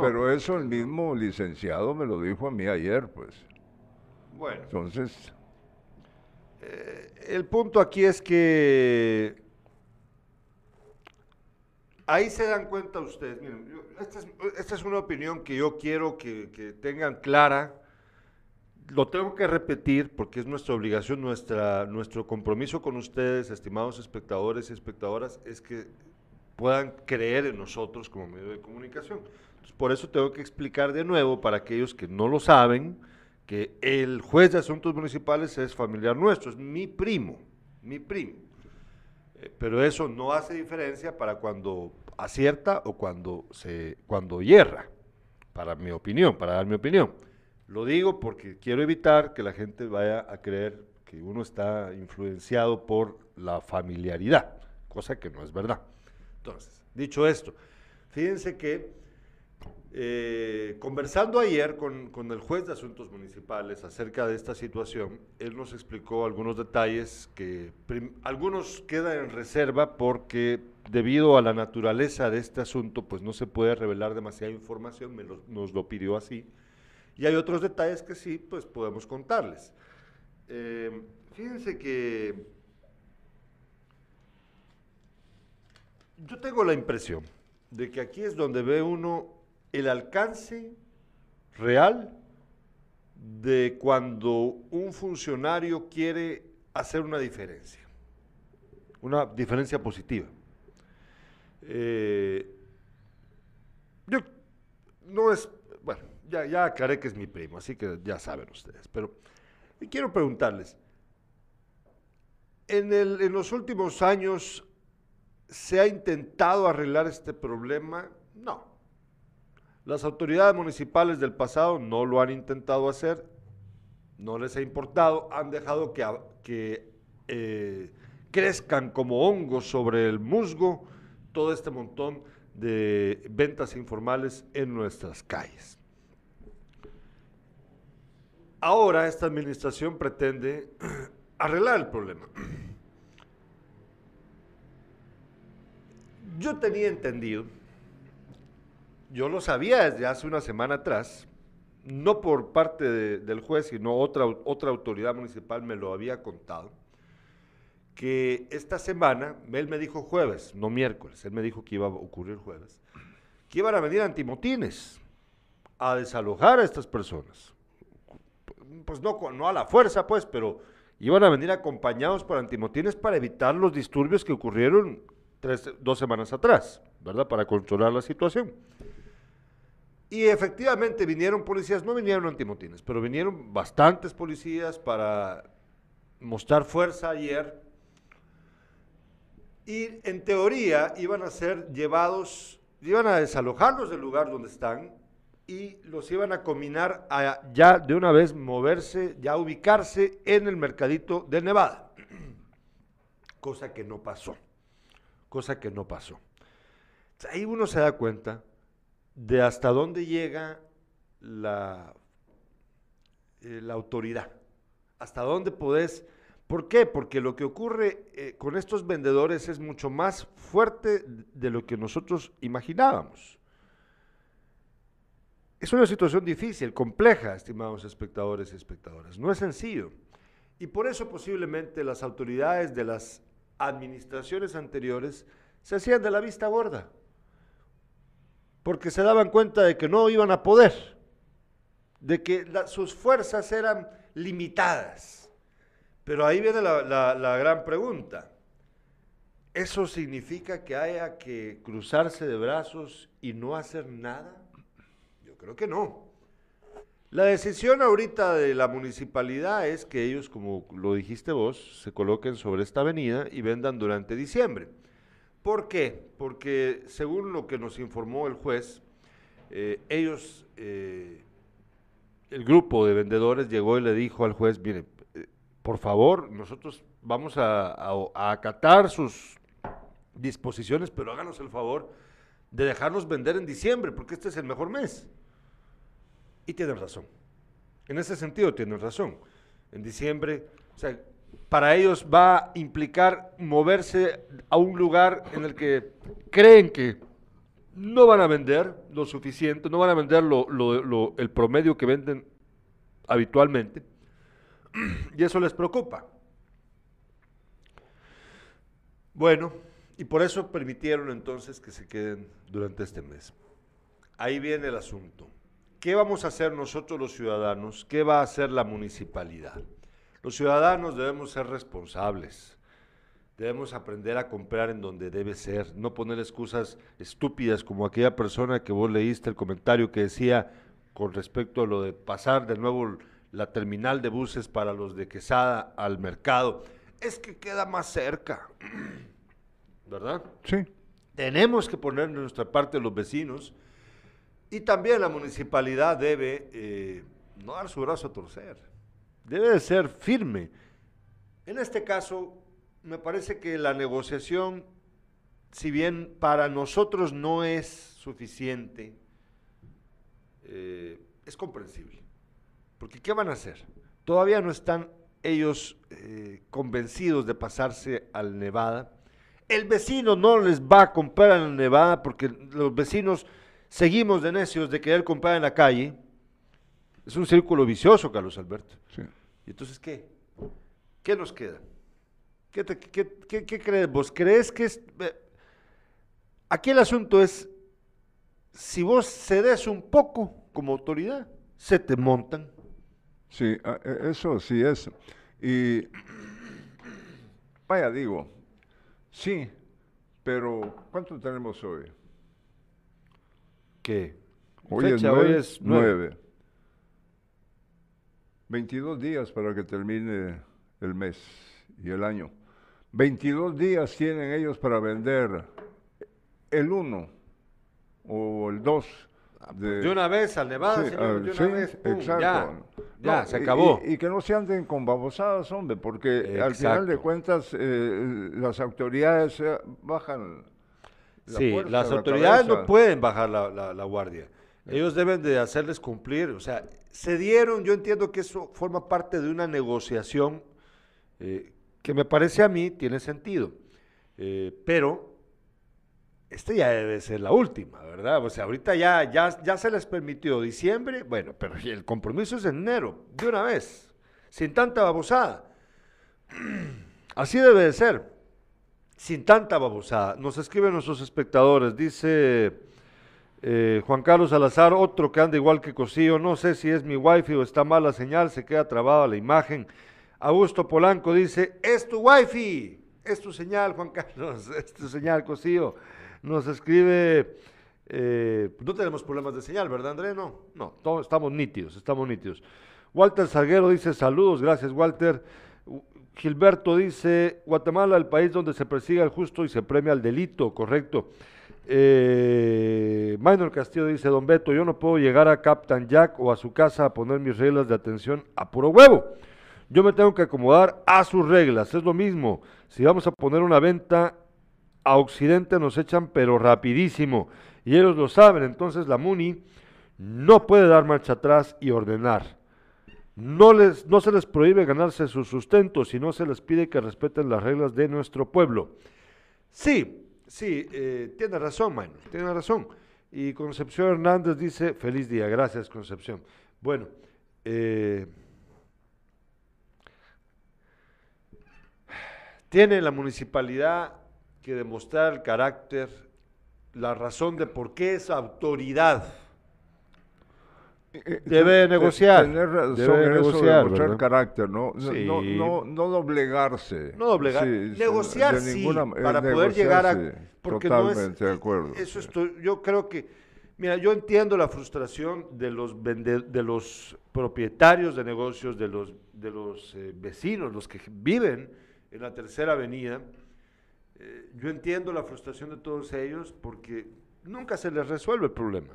pero eso el mismo licenciado me lo dijo a mí ayer, pues. Bueno. Entonces... Eh, el punto aquí es que Ahí se dan cuenta ustedes, miren, esta, es, una opinión que yo quiero que, tengan clara. Lo tengo que repetir porque es nuestra obligación, nuestra, nuestro compromiso con ustedes, estimados espectadores y espectadoras, es que puedan creer en nosotros como medio de comunicación. por eso tengo que explicar de nuevo para aquellos que no lo saben, que el juez de asuntos municipales es familiar nuestro, es mi primo, mi primo. Eh, pero eso no hace diferencia para cuando acierta o cuando, se, cuando hierra, para mi opinión, para dar mi opinión. Lo digo porque quiero evitar que la gente vaya a creer que uno está influenciado por la familiaridad, cosa que no es verdad. Entonces, dicho esto, fíjense que Eh, conversando ayer con, el juez de asuntos municipales acerca de esta situación, él nos explicó algunos detalles que algunos quedan en reserva porque debido a la naturaleza de este asunto, pues no se puede revelar demasiada información, nos lo pidió así. Y hay otros detalles que sí, pues podemos contarles. Eh, fíjense que yo tengo la impresión de que aquí es donde ve uno el alcance real de cuando un funcionario quiere hacer una diferencia, una diferencia positiva. Eh, yo no es, bueno, ya, ya aclaré que es mi primo, así que ya saben ustedes, pero quiero preguntarles, en, en los últimos años se ha intentado arreglar este problema? No. Las autoridades municipales del pasado no lo han intentado hacer, no les ha importado, han dejado que, eh, crezcan como hongos sobre el musgo todo este montón de ventas informales en nuestras calles. Ahora esta administración pretende arreglar el problema. Yo tenía entendido yo lo sabía desde hace una semana atrás, no por parte del juez, sino otra, otra autoridad municipal me lo había contado, que esta semana, él me dijo jueves, no miércoles, él me dijo que iba a ocurrir jueves, que iban a venir antimotines a desalojar a estas personas. Pues no, no a la fuerza, pues, pero iban a venir acompañados por antimotines para evitar los disturbios que ocurrieron tres, dos semanas atrás, ¿verdad? Para controlar la situación. Y efectivamente vinieron policías, no vinieron antimotines, pero vinieron bastantes policías para mostrar fuerza ayer. Y en teoría iban a ser llevados, iban a desalojarlos del lugar donde están y los iban a combinar a ya de una vez moverse, ya ubicarse en el mercadito de Nevada. Cosa que no pasó. Cosa que no pasó. Ahí uno se da cuenta de hasta dónde llega la, eh, la autoridad, hasta dónde podés... ¿Por qué? Porque lo que ocurre eh, con estos vendedores es mucho más fuerte de lo que nosotros imaginábamos. Es una situación difícil, compleja, estimados espectadores y espectadoras. No es sencillo. Y por eso posiblemente las autoridades de las administraciones anteriores se hacían de la vista gorda porque se daban cuenta de que no iban a poder, de que sus fuerzas eran limitadas. Pero ahí viene la, gran pregunta. ¿Eso significa que haya que cruzarse de brazos y no hacer nada? Yo creo que no. La decisión ahorita de la municipalidad es que ellos, como lo dijiste vos, se coloquen sobre esta avenida y vendan durante diciembre. ¿Por qué? Porque según lo que nos informó el juez, eh, ellos, eh, el grupo de vendedores llegó y le dijo al juez, mire, eh, por favor, nosotros vamos a, acatar sus disposiciones, pero háganos el favor de dejarnos vender en diciembre, porque este es el mejor mes. Y tienen razón. En ese sentido tienen razón. En diciembre, o sea, para ellos va a implicar moverse a un lugar en el que creen que no van a vender lo suficiente, no van a vender el promedio que venden habitualmente, y eso les preocupa. Bueno, y por eso permitieron entonces que se queden durante este mes. Ahí viene el asunto. ¿Qué vamos a hacer nosotros los ciudadanos? ¿Qué va a hacer la municipalidad? Los ciudadanos debemos ser responsables. Debemos aprender a comprar en donde debe ser, no poner excusas estúpidas como aquella persona que vos leíste el comentario que decía con respecto a lo de pasar de nuevo la terminal de buses para los de Quesada al mercado. Es que queda más cerca, ¿verdad? Sí. Tenemos que poner de nuestra parte los vecinos y también la municipalidad debe eh, no dar su brazo a torcer debe de ser firme. En este caso, me parece que la negociación, si bien para nosotros no es suficiente, eh, es comprensible. Porque ¿qué van a hacer? Todavía no están ellos eh, convencidos de pasarse al Nevada. El vecino no les va a comprar en el Nevada porque los vecinos seguimos de necios de querer comprar en la calle. Es un círculo vicioso, Carlos Alberto. ¿Y entonces qué? ¿Qué nos queda? ¿Qué, qué crees vos? ¿Crees que es... eh, aquí el asunto es, si vos cedes un poco como autoridad, se te montan. Sí, e- eso sí es. Y vaya, digo, sí, pero ¿cuánto tenemos hoy? ¿Qué? Hoy es Fecha, nueve. hoy es nueve. nueve. 22 días para que termine el mes y el año. 22 días tienen ellos para vender el 1 o el 2 de, De una vez al Nevada, Sí, señor, ah, de una sí, vez, pum, exacto. ya, ya, No, se acabó. Y, y que no se anden con babosadas, hombre, porque al final de cuentas eh, las autoridades eh, bajan. la sí, las la autoridades no pueden bajar la, la- la guardia. Ellos deben de hacerles cumplir, o sea, se dieron, yo entiendo que eso forma parte de una negociación eh, que me parece a mí tiene sentido, Eh, pero esta ya debe ser la última, ¿verdad? O sea, ahorita ya, ya, ya se les permitió diciembre, bueno, pero el compromiso es en enero, de una vez, sin tanta babosada. Así debe de ser, sin tanta babosada. Nos escriben nuestros espectadores, dice eh, Juan Carlos Salazar, otro que anda igual que Cosío, no sé si es mi wifi o está mala señal, se queda trabada la imagen. Augusto Polanco dice, es tu wifi, es tu señal, Juan Carlos, es tu señal, Cosío. Nos escribe, eh, no tenemos problemas de señal, ¿verdad, André? No, no, estamos nítidos, estamos nítidos. Walter Salguero dice, saludos, gracias, Walter. Gilberto dice, Guatemala, el país donde se persigue al justo y se premia al delito, correcto. Eh, Minor Castillo dice, don Beto, yo no puedo llegar a Captain Jack o a su casa a poner mis reglas de atención a puro huevo. Yo me tengo que acomodar a sus reglas, es lo mismo. Si vamos a poner una venta a Occidente nos echan pero rapidísimo y ellos lo saben, entonces la MUNI no puede dar marcha atrás y ordenar. No, les, no se les prohíbe ganarse su sustento, sino se les pide que respeten las reglas de nuestro pueblo. Sí, sí, eh, tiene razón, Maynor, tiene razón. Y Concepción Hernández dice, feliz día, gracias Concepción. Bueno, eh, tiene la municipalidad que demostrar el carácter, la razón de por qué es autoridad. Debe negociar. Tener razón debe en eso negociar, mostrar ¿verdad? carácter, ¿no? No, Sí. no, no, no doblegarse. No doblegar, Sí, negociar sí, ninguna- eh, para poder llegar a... Porque no es, totalmente de acuerdo. Eso estoy, yo creo que, mira, yo entiendo la frustración de los, vende- de los propietarios de negocios, de los, de los eh, vecinos, los que viven en la tercera avenida. Eh, yo entiendo la frustración de todos ellos porque nunca se les resuelve el problema.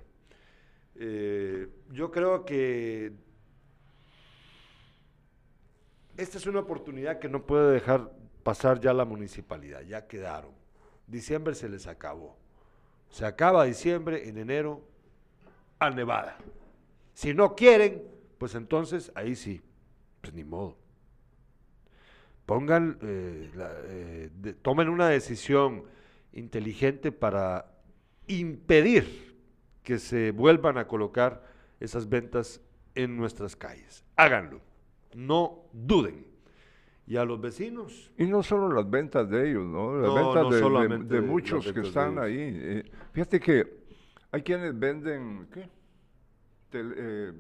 Eh, yo creo que esta es una oportunidad que no puede dejar pasar ya la municipalidad, ya quedaron. Diciembre se les acabó. Se acaba diciembre, en enero, a Nevada. Si no quieren, pues entonces ahí sí, pues ni modo. Pongan, eh, la- eh, tomen una decisión inteligente para impedir que se vuelvan a colocar esas ventas en nuestras calles. Háganlo, no duden. Y a los vecinos, Y no solo las ventas de ellos, ¿no? Las No, ventas no de- muchos que están ahí. eh, fíjate que hay quienes venden, ¿qué? Tel- eh,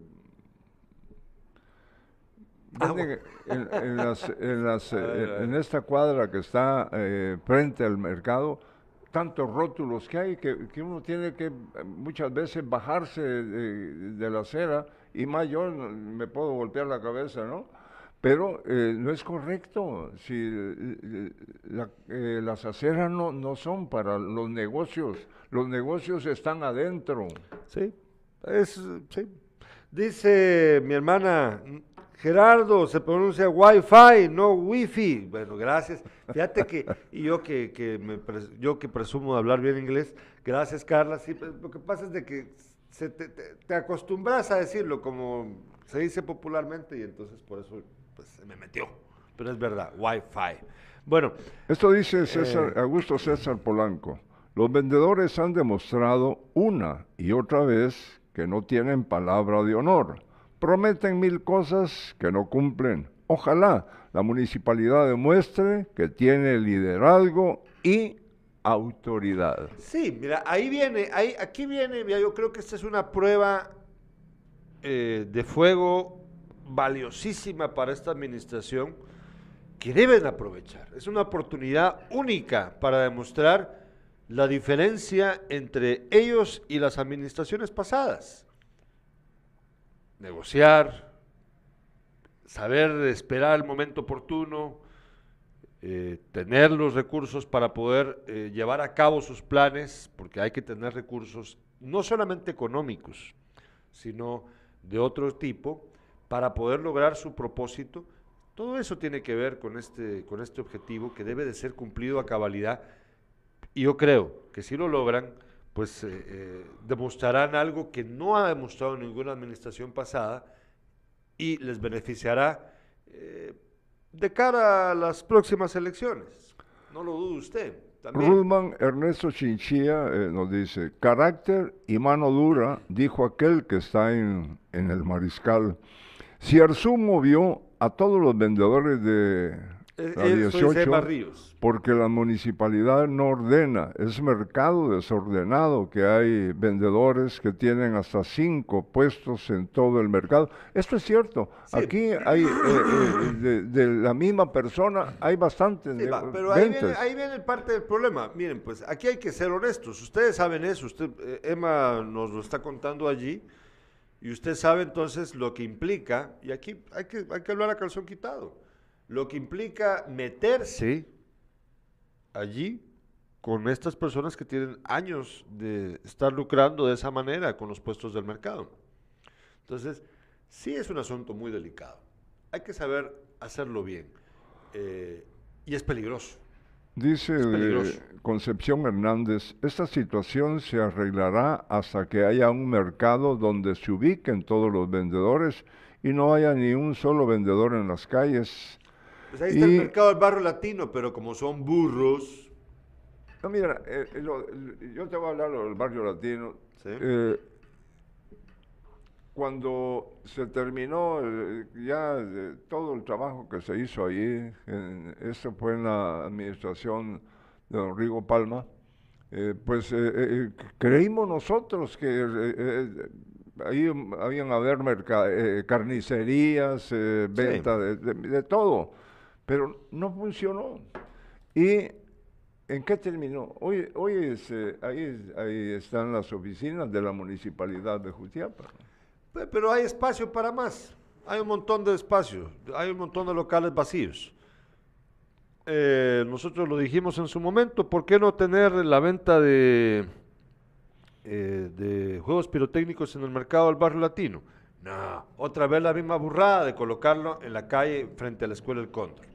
venden en, en las, en, las, eh, en esta cuadra que está eh, frente al mercado, tantos rótulos que hay que, que uno tiene que eh, muchas veces bajarse de, la acera y más yo me puedo golpear la cabeza, ¿no? Pero eh, no es correcto. Si eh, la- las aceras no, no son para los negocios, los negocios están adentro. Sí, es. Dice mi hermana, Gerardo, se pronuncia Wi-Fi, no Wi-Fi. Bueno, gracias. Fíjate que, y yo que, que me pres- yo que presumo de hablar bien inglés, gracias Carla. Sí, lo que pasa es de que se te, te- te acostumbras a decirlo como se dice popularmente y entonces por eso pues, se me metió. Pero es verdad, Wi-Fi. Bueno, Esto dice César, Eh. Augusto César Polanco. Los vendedores han demostrado una y otra vez que no tienen palabra de honor. Prometen mil cosas que no cumplen. Ojalá la municipalidad demuestre que tiene liderazgo y autoridad. Sí, mira, ahí viene, ahí, aquí viene, yo creo que esta es una prueba eh, de fuego valiosísima para esta administración que deben aprovechar. Es una oportunidad única para demostrar la diferencia entre ellos y las administraciones pasadas. Negociar, saber esperar el momento oportuno, eh, tener los recursos para poder eh, llevar a cabo sus planes, porque hay que tener recursos no solamente económicos, sino de otro tipo, para poder lograr su propósito. Todo eso tiene que ver con este, con este objetivo que debe de ser cumplido a cabalidad. Y yo creo que si lo logran, pues eh, eh, demostrarán algo que no ha demostrado ninguna administración pasada y les beneficiará eh, de cara a las próximas elecciones. No lo dude usted. También. Rudman Ernesto Chinchilla nos dice, carácter y mano dura, dijo aquel que está en, en el mariscal. Si Arzú movió a todos los vendedores de la eso dice 18 Emma Ríos. porque la municipalidad no ordena, es mercado desordenado que hay vendedores que tienen hasta cinco puestos en todo el mercado. Esto es cierto, aquí hay, eh, eh, de, de la misma persona, hay bastantes Sí, va, pero ahí viene, ahí viene parte del problema. Miren, pues aquí hay que ser honestos. Ustedes saben eso. Usted, eh, Emma nos lo está contando allí. Y usted sabe entonces lo que implica, y aquí hay que, hay que hablar a calzón quitado, lo que implica meterse allí con estas personas que tienen años de estar lucrando de esa manera con los puestos del mercado. Entonces, sí es un asunto muy delicado. Hay que saber hacerlo bien. Eh, y es peligroso. Dice Es eh. Concepción Hernández, esta situación se arreglará hasta que haya un mercado donde se ubiquen todos los vendedores y no haya ni un solo vendedor en las calles. Pues ahí está el mercado del barrio latino, pero como son burros. No, mira, eh, eh, lo- yo te voy a hablar del barrio latino. Eh, cuando se terminó eh, ya eh, todo el trabajo que se hizo ahí, en- esto fue en la administración de don Rigo Palma, pues creímos nosotros que ahí habían haber carnicerías, venta de, de- de todo, pero no funcionó. ¿Y en qué terminó? Hoy, hoy es, eh, ahí, ahí están las oficinas de la municipalidad de Jutiapa. Pe- Pero hay espacio para más. Hay un montón de espacio. Hay un montón de locales vacíos. Eh, nosotros lo dijimos en su momento. ¿Por qué no tener la venta de, eh, de juegos pirotécnicos en el mercado del barrio latino? No. Otra vez la misma burrada de colocarlo en la calle frente a la escuela del Cóndor.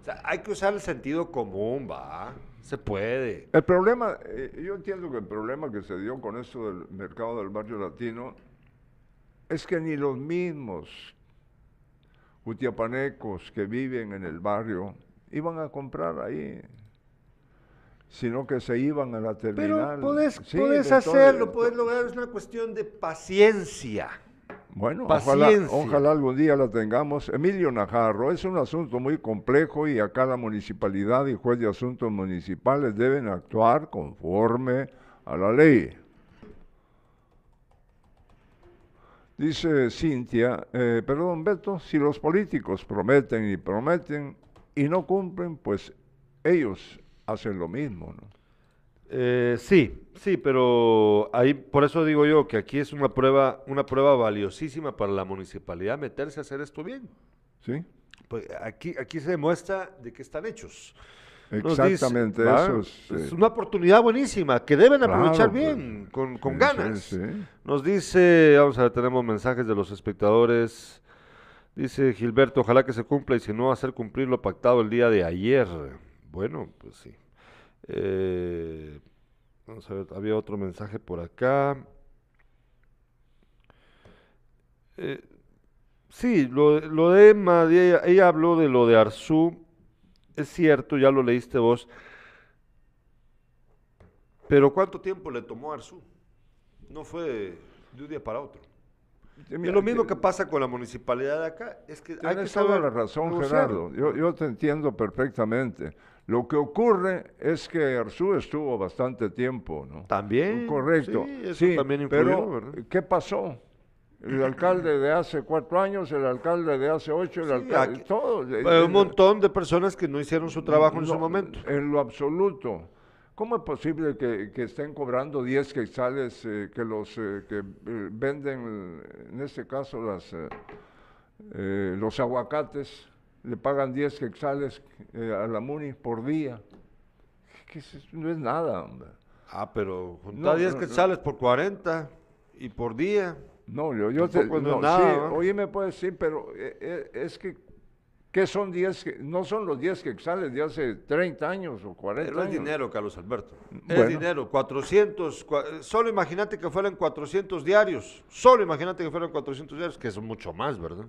O sea, hay que usar el sentido común, va. Se puede. El problema, eh, yo entiendo que el problema que se dio con esto del mercado del barrio latino es que ni los mismos jutiapanecos que viven en el barrio iban a comprar ahí, sino que se iban a la terminal. Pero podés, Sí, podés hacerlo, podés lograr. Es una cuestión de paciencia. Bueno, ojalá, Paciencia. ojalá algún día la tengamos. Emilio Najarro, es un asunto muy complejo y acá la municipalidad y juez de asuntos municipales deben actuar conforme a la ley. Dice Cintia, eh, perdón Beto, si los políticos prometen y prometen y no cumplen, pues ellos hacen lo mismo, ¿no? Eh, sí, sí, pero ahí por eso digo yo que aquí es una prueba, una prueba valiosísima para la municipalidad meterse a hacer esto bien. ¿Sí? Pues aquí, aquí se demuestra de que están hechos. Exactamente, eso es, Es eh, una oportunidad buenísima que deben Claro, aprovechar pues, bien, con, con sí, ganas. sí, sí. Nos dice, vamos a ver, tenemos mensajes de los espectadores. Dice Gilberto, ojalá que se cumpla y si no, hacer cumplir lo pactado el día de ayer. Bueno, pues sí. Eh, Vamos a ver, había otro mensaje por acá. Eh, sí, lo, lo de Emma, ella, ella habló de lo de Arzú. Es cierto, ya lo leíste vos. Pero ¿cuánto tiempo le tomó Arzú? No fue de un día para otro. Y lo mismo que pasa con la municipalidad de acá, es que hay que Tienes toda la razón. Gerardo. Yo, yo te entiendo perfectamente. Lo que ocurre es que Arzú estuvo bastante tiempo, ¿no? También. Correcto. sí, eso también influyó, pero ¿verdad? ¿qué pasó? El alcalde de hace cuatro años, el alcalde de hace ocho, el Sí, alcalde, aquí- todo. Un montón de personas que no hicieron su trabajo en su No, momento. En lo absoluto. ¿Cómo es posible que, que estén cobrando 10 quetzales eh, que los eh, que eh, venden, en este caso, las, eh, eh, los aguacates, le pagan 10 quetzales eh, a la MUNI por día? Que eso no es nada, hombre. Ah, pero No, juntar 10 no, quetzales por 40 y por día. No, yo, yo te, no es no, nada, sí, ¿va? oíme pues sí, pero es que, ¿qué son 10? que- No son los 10 quetzales de hace 30 años o 40 Pero es dinero, Carlos Alberto. Es Bueno. dinero. 400. cua- eh, solo imagínate que fueran 400 diarios. Solo imagínate que fueran 400 diarios, que es mucho más, ¿verdad?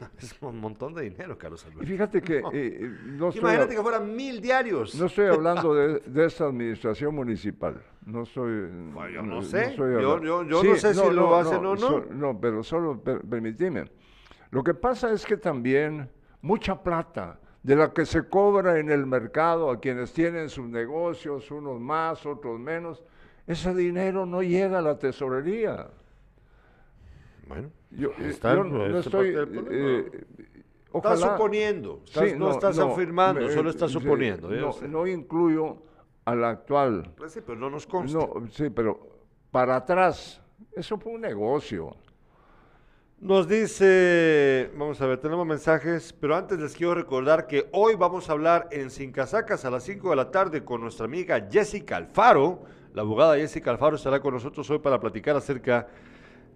Es un montón de dinero, Carlos Y Alberto. fíjate que No. eh, eh, no estoy, Imagínate que fueran mil diarios. no estoy hablando de, de esta administración municipal. No soy. yo no sé. estoy Yo- yo- yo no sé si lo hacen o no. so- no, pero solo per- permitime. Lo que pasa es que también mucha plata de la que se cobra en el mercado a quienes tienen sus negocios, unos más, otros menos, ese dinero no llega a la tesorería. Bueno, Yo, eh, está, yo no, no es estoy. eh, Estás ojalá- suponiendo, estás- no estás afirmando, me- solo estás sí, suponiendo, ya No, no incluyo al actual. Pues sí, pero no nos consta. No, sí, pero para atrás, eso fue un negocio. Nos dice, vamos a ver, tenemos mensajes, pero antes les quiero recordar que hoy vamos a hablar en Sin Casacas a las 5 de la tarde con nuestra amiga Jessica Alfaro. La abogada Jessica Alfaro estará con nosotros hoy para platicar acerca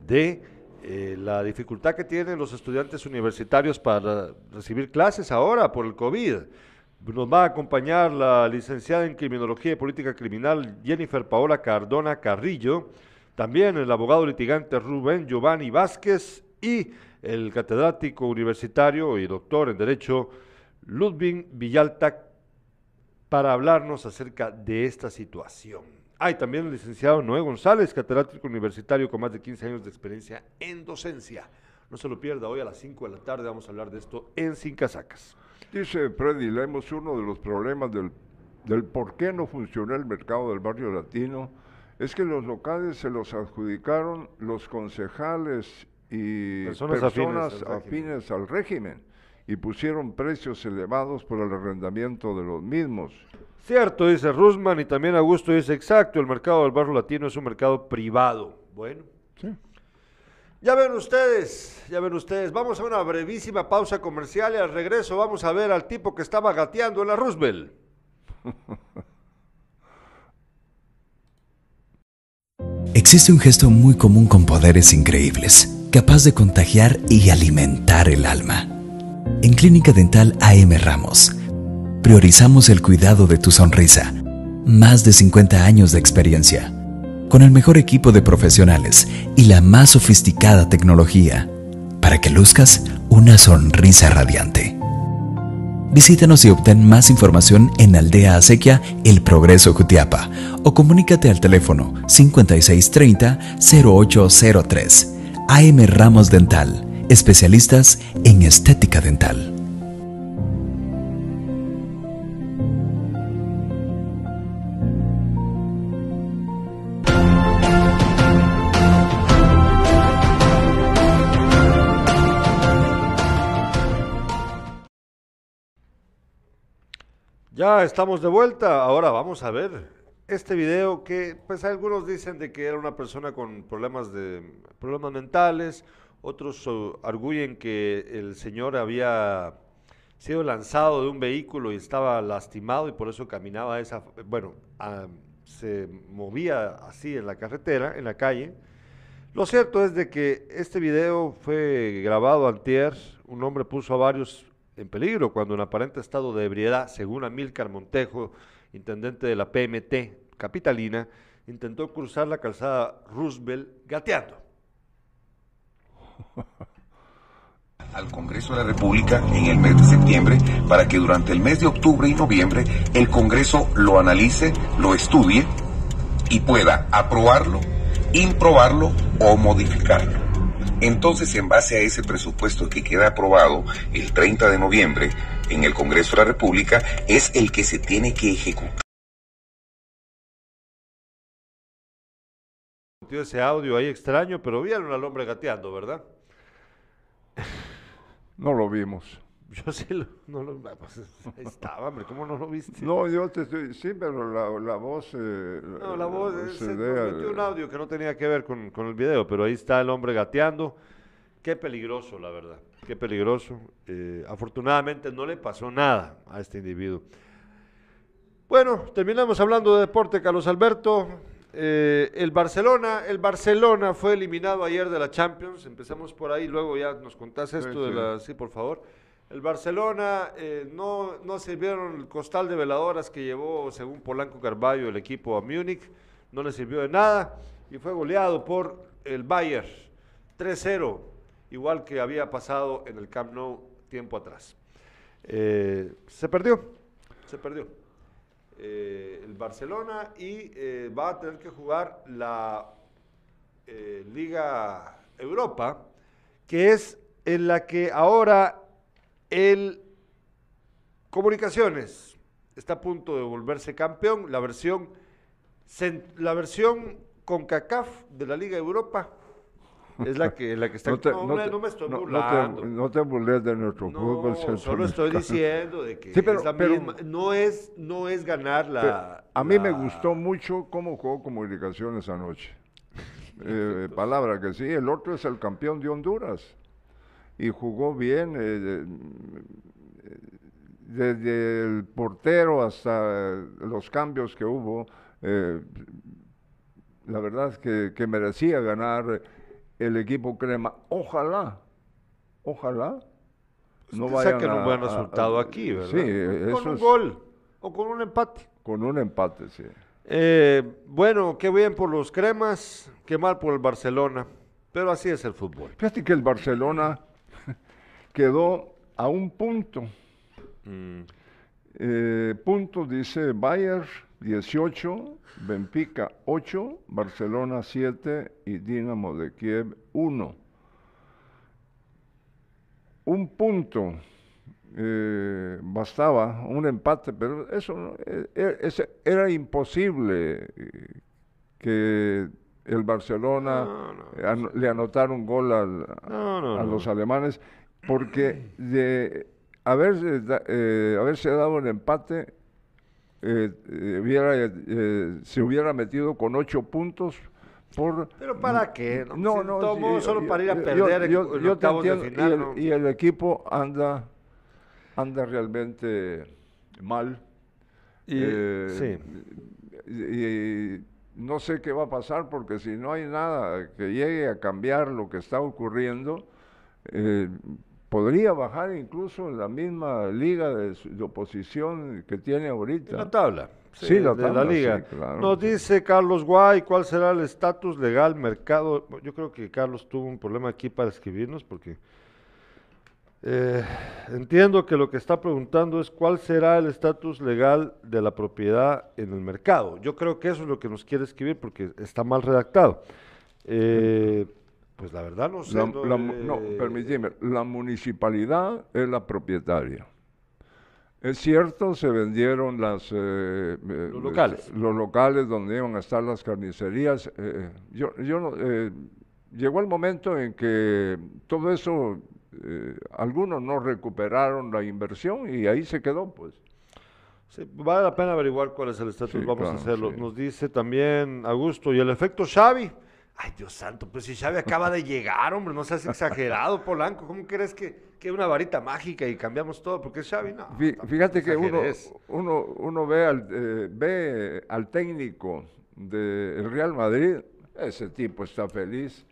de eh, la dificultad que tienen los estudiantes universitarios para recibir clases ahora por el COVID. Nos va a acompañar la licenciada en Criminología y Política Criminal Jennifer Paola Cardona Carrillo, también el abogado litigante Rubén Giovanni Vázquez y el catedrático universitario y doctor en Derecho Ludwig Villalta para hablarnos acerca de esta situación. Hay también el licenciado Noé González, catedrático universitario con más de 15 años de experiencia en docencia. No se lo pierda, hoy a las 5 de la tarde vamos a hablar de esto en Sin Casacas. Dice Freddy Lemos, uno de los problemas del, del por qué no funcionó el mercado del barrio latino es que los locales se los adjudicaron los concejales y Personas personas, afines al afines al régimen y pusieron precios elevados por el arrendamiento de los mismos. Cierto, dice Rusman, y también Augusto dice, exacto, el mercado del barrio latino es un mercado privado. Bueno. Ya ven ustedes, ya ven ustedes. Vamos a una brevísima pausa comercial y al regreso vamos a ver al tipo que estaba gateando en la Roosevelt. Existe un gesto muy común con poderes increíbles, capaz de contagiar y alimentar el alma. En Clínica Dental AM Ramos, priorizamos el cuidado de tu sonrisa. Más de 50 años de experiencia, con el mejor equipo de profesionales y la más sofisticada tecnología, para que luzcas una sonrisa radiante. Visítanos y obtén más información en Aldea Acequia El Progreso Jutiapa o comunícate al teléfono 5630-0803. AM Ramos Dental, especialistas en estética dental. Ya estamos de vuelta. Ahora vamos a ver este video que, pues algunos dicen de que era una persona con problemas de problemas mentales, otros uh, arguyen que el señor había sido lanzado de un vehículo y estaba lastimado y por eso caminaba esa, bueno, se movía así en la carretera, en la calle. Lo cierto es de que este video fue grabado antier, un hombre puso a varios en peligro cuando en aparente estado de ebriedad, según Amílcar Montejo, intendente de la PMT, capitalina, intentó cruzar la calzada Roosevelt gateando. al Congreso de la República en el mes de septiembre para que durante el mes de octubre y noviembre el Congreso lo analice, lo estudie y pueda aprobarlo, improbarlo o modificarlo. Entonces, en base a ese presupuesto que queda aprobado el 30 de noviembre en el Congreso de la República, es el que se tiene que ejecutar. Ese audio ahí extraño, pero vieron al hombre gateando, ¿verdad? No lo vimos. Yo sí lo, no lo pues, ahí estaba, hombre, ¿cómo no lo viste? No, yo te estoy, sí, pero la, la voz... Eh, no, la voz, se, se metió un audio que no tenía que ver con, con, el video, pero ahí está el hombre gateando. Qué peligroso, la verdad, qué peligroso. Eh, afortunadamente no le pasó nada a este individuo. Bueno, terminamos hablando de deporte, Carlos Alberto. Eh, el Barcelona, el Barcelona fue eliminado ayer de la Champions. Empezamos por ahí, luego ya nos contás esto de la. Sí, por favor. El Barcelona eh, no, no sirvieron el costal de veladoras que llevó, según Polanco Carballo, el equipo a Múnich. No le sirvió de nada y fue goleado por el Bayern 3-0, igual que había pasado en el Camp Nou tiempo atrás. Eh, se perdió, se perdió. Eh, el Barcelona y va a tener que jugar la Liga Europa, que es en la que ahora el Comunicaciones está a punto de volverse campeón, la versión, la versión con CACAF de la Liga Europa es la que, la que está... No, te, no, no, no me estoy burlando. No te, burles de nuestro fútbol solo estoy diciendo de que sí, pero, es la pero, misma, no, es, no es ganar la... a mí la- me gustó mucho cómo jugó Comunicaciones anoche. Eh, palabra que sí, el otro es el campeón de Honduras y jugó bien eh, eh, desde el portero hasta los cambios que hubo. eh, la verdad es que, que merecía ganar el equipo crema. Ojalá, ojalá. que saquen un buen resultado aquí, ¿verdad? Sí, Con eso un es- gol o con un empate. Con un empate, sí. Eh, bueno, qué bien por los cremas, qué mal por el Barcelona, pero así es el fútbol. Fíjate que el Barcelona quedó a un punto. Mm. Eh, punto dice Bayern 18, Benfica 8, Barcelona 7 y Dinamo de Kiev 1. Un punto eh, bastaba, un empate, pero eso no- eh, eh, ese- era imposible eh, que el Barcelona le anotara un gol al- a los alemanes, porque de haberse, eh, haberse dado un empate, eh, eh, hubiera, eh, se hubiera metido con ocho puntos por... Pero ¿para qué? No, No, no, sí, yo- solo yo- para ir a perder yo- yo de entiendo, final, y el- ¿no? y el equipo anda, anda realmente mal. Y- Eh, y, y no sé qué va a pasar porque si no hay nada que llegue a cambiar lo que está ocurriendo, eh, podría bajar incluso en la misma liga de, de oposición que tiene ahorita. La tabla. Sí, la de tabla, la liga. sí, claro. Nos dice Carlos Guay, ¿cuál será el estatus legal mercado? Yo creo que Carlos tuvo un problema aquí para escribirnos porque eh, entiendo que lo que está preguntando es cuál será el estatus legal de la propiedad en el mercado. Yo creo que eso es lo que nos quiere escribir porque está mal redactado. Eh, pues la verdad no sé. La- no, la no, eh, permíteme, la municipalidad es la propietaria. Es cierto, se vendieron las, eh, eh, Los locales. los locales donde iban a estar las carnicerías. eh, yo, yo eh, llegó el momento en que todo eso, eh, algunos no recuperaron la inversión y ahí se quedó, pues. Sí, vale la pena averiguar cuál es el estatus, Sí, vamos a hacerlo. sí. Nos dice también Augusto, ¿y el efecto Xavi? Ay, Dios santo, pues si Xavi acaba de llegar, hombre, no seas exagerado, Polanco, ¿cómo crees que, que una varita mágica y cambiamos todo? Porque es Xavi, no. Fíjate que uno, uno ve, al, eh, ve al técnico del Real Madrid, ese tipo está feliz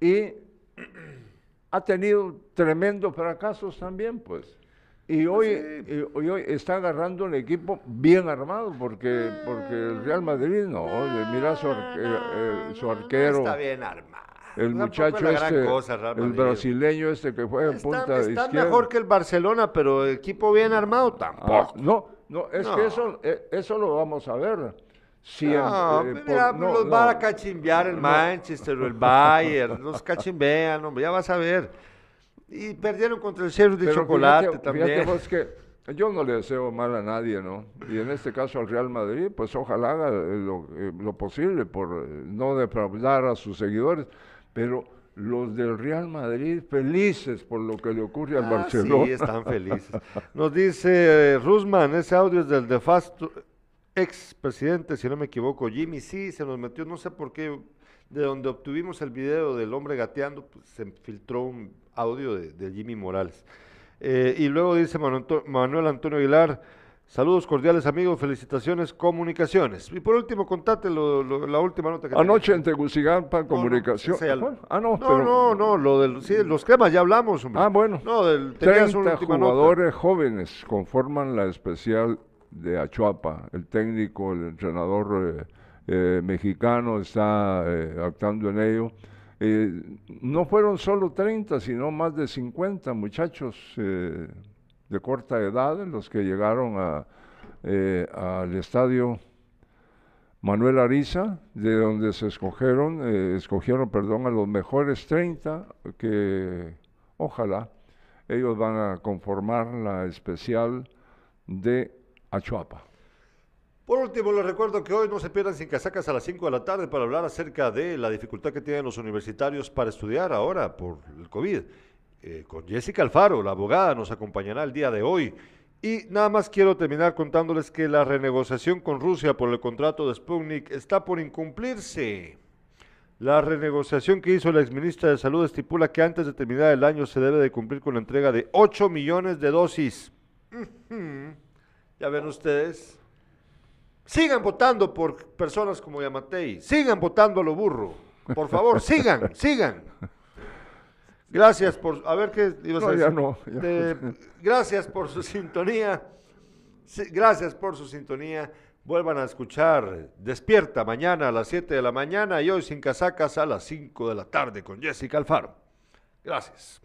y ha tenido tremendos fracasos también, pues. Y hoy, y hoy está agarrando un equipo bien armado porque, porque el Real Madrid no, oye, mira su, ar- eh, eh, su arquero. Está bien armado. El muchacho este, cosa, el brasileño este que juega en Está, punta de está izquierda. mejor que el Barcelona, pero equipo bien armado Ah, tampoco. no, no, es No. que eso, eh, eso lo vamos a ver. Si No, eh, mira, por- no, los van a cachimbear el. Manchester o el Bayern, los cachimbean, hombre, ya vas a ver. Y perdieron contra el Sheriff de Pero Chocolate fíjate, también. fíjate vos que yo no le deseo mal a nadie, ¿no? Y en este caso al Real Madrid, pues ojalá haga eh, lo, eh, lo posible por eh, no defraudar a sus seguidores, pero los del Real Madrid felices por lo que le ocurre al Ah, Barcelona. Sí, están felices. Nos dice eh, Rusman, ese audio es del nefasto ex presidente, si no me equivoco, Jimmy, sí, se nos metió, no sé por qué, de donde obtuvimos el video del hombre gateando, pues, se filtró un audio de, de Jimmy Morales. Eh, y luego dice Manuel Antonio Aguilar, saludos cordiales amigos, felicitaciones, comunicaciones. Y por último, contate lo- lo- la última nota que Anoche en Tegucigalpa, comunicación. ya- ¿Cuál? ah, no, No, pero no, no, lo del, sí, los cremas ya hablamos, hombre. Ah, bueno. No, del, tenías una 30 última nota. jugadores jóvenes conforman la especial de Achuapa. El técnico, el entrenador eh, eh, mexicano está eh, actuando en ello. Eh, no fueron solo 30, sino más de 50 muchachos eh, de corta edad los que llegaron a, al estadio Manuel Ariza, de donde se escogieron, escogieron, perdón, a los mejores 30 que ojalá ellos van a conformar la especial de Achuapa. Por último, les recuerdo que hoy no se pierdan sin casacas a las 5 de la tarde para hablar acerca de la dificultad que tienen los universitarios para estudiar ahora por el COVID. Eh, con Jessica Alfaro, la abogada, nos acompañará el día de hoy. Y nada más quiero terminar contándoles que la renegociación con Rusia por el contrato de Sputnik está por incumplirse. La renegociación que hizo la exministra de Salud estipula que antes de terminar el año se debe de cumplir con la entrega de 8 millones de dosis. Ya ven ustedes. Sigan votando por personas como Yamatei. Sigan votando a lo burro. Por favor, sigan, sigan. Gracias por. A ver qué ibas a No, ya decir. no, ya. De- gracias por su sintonía. Sí, gracias por su sintonía. Vuelvan a escuchar Despierta mañana a las 7 de la mañana y hoy sin casacas a las 5 de la tarde con Jessica Alfaro. Gracias.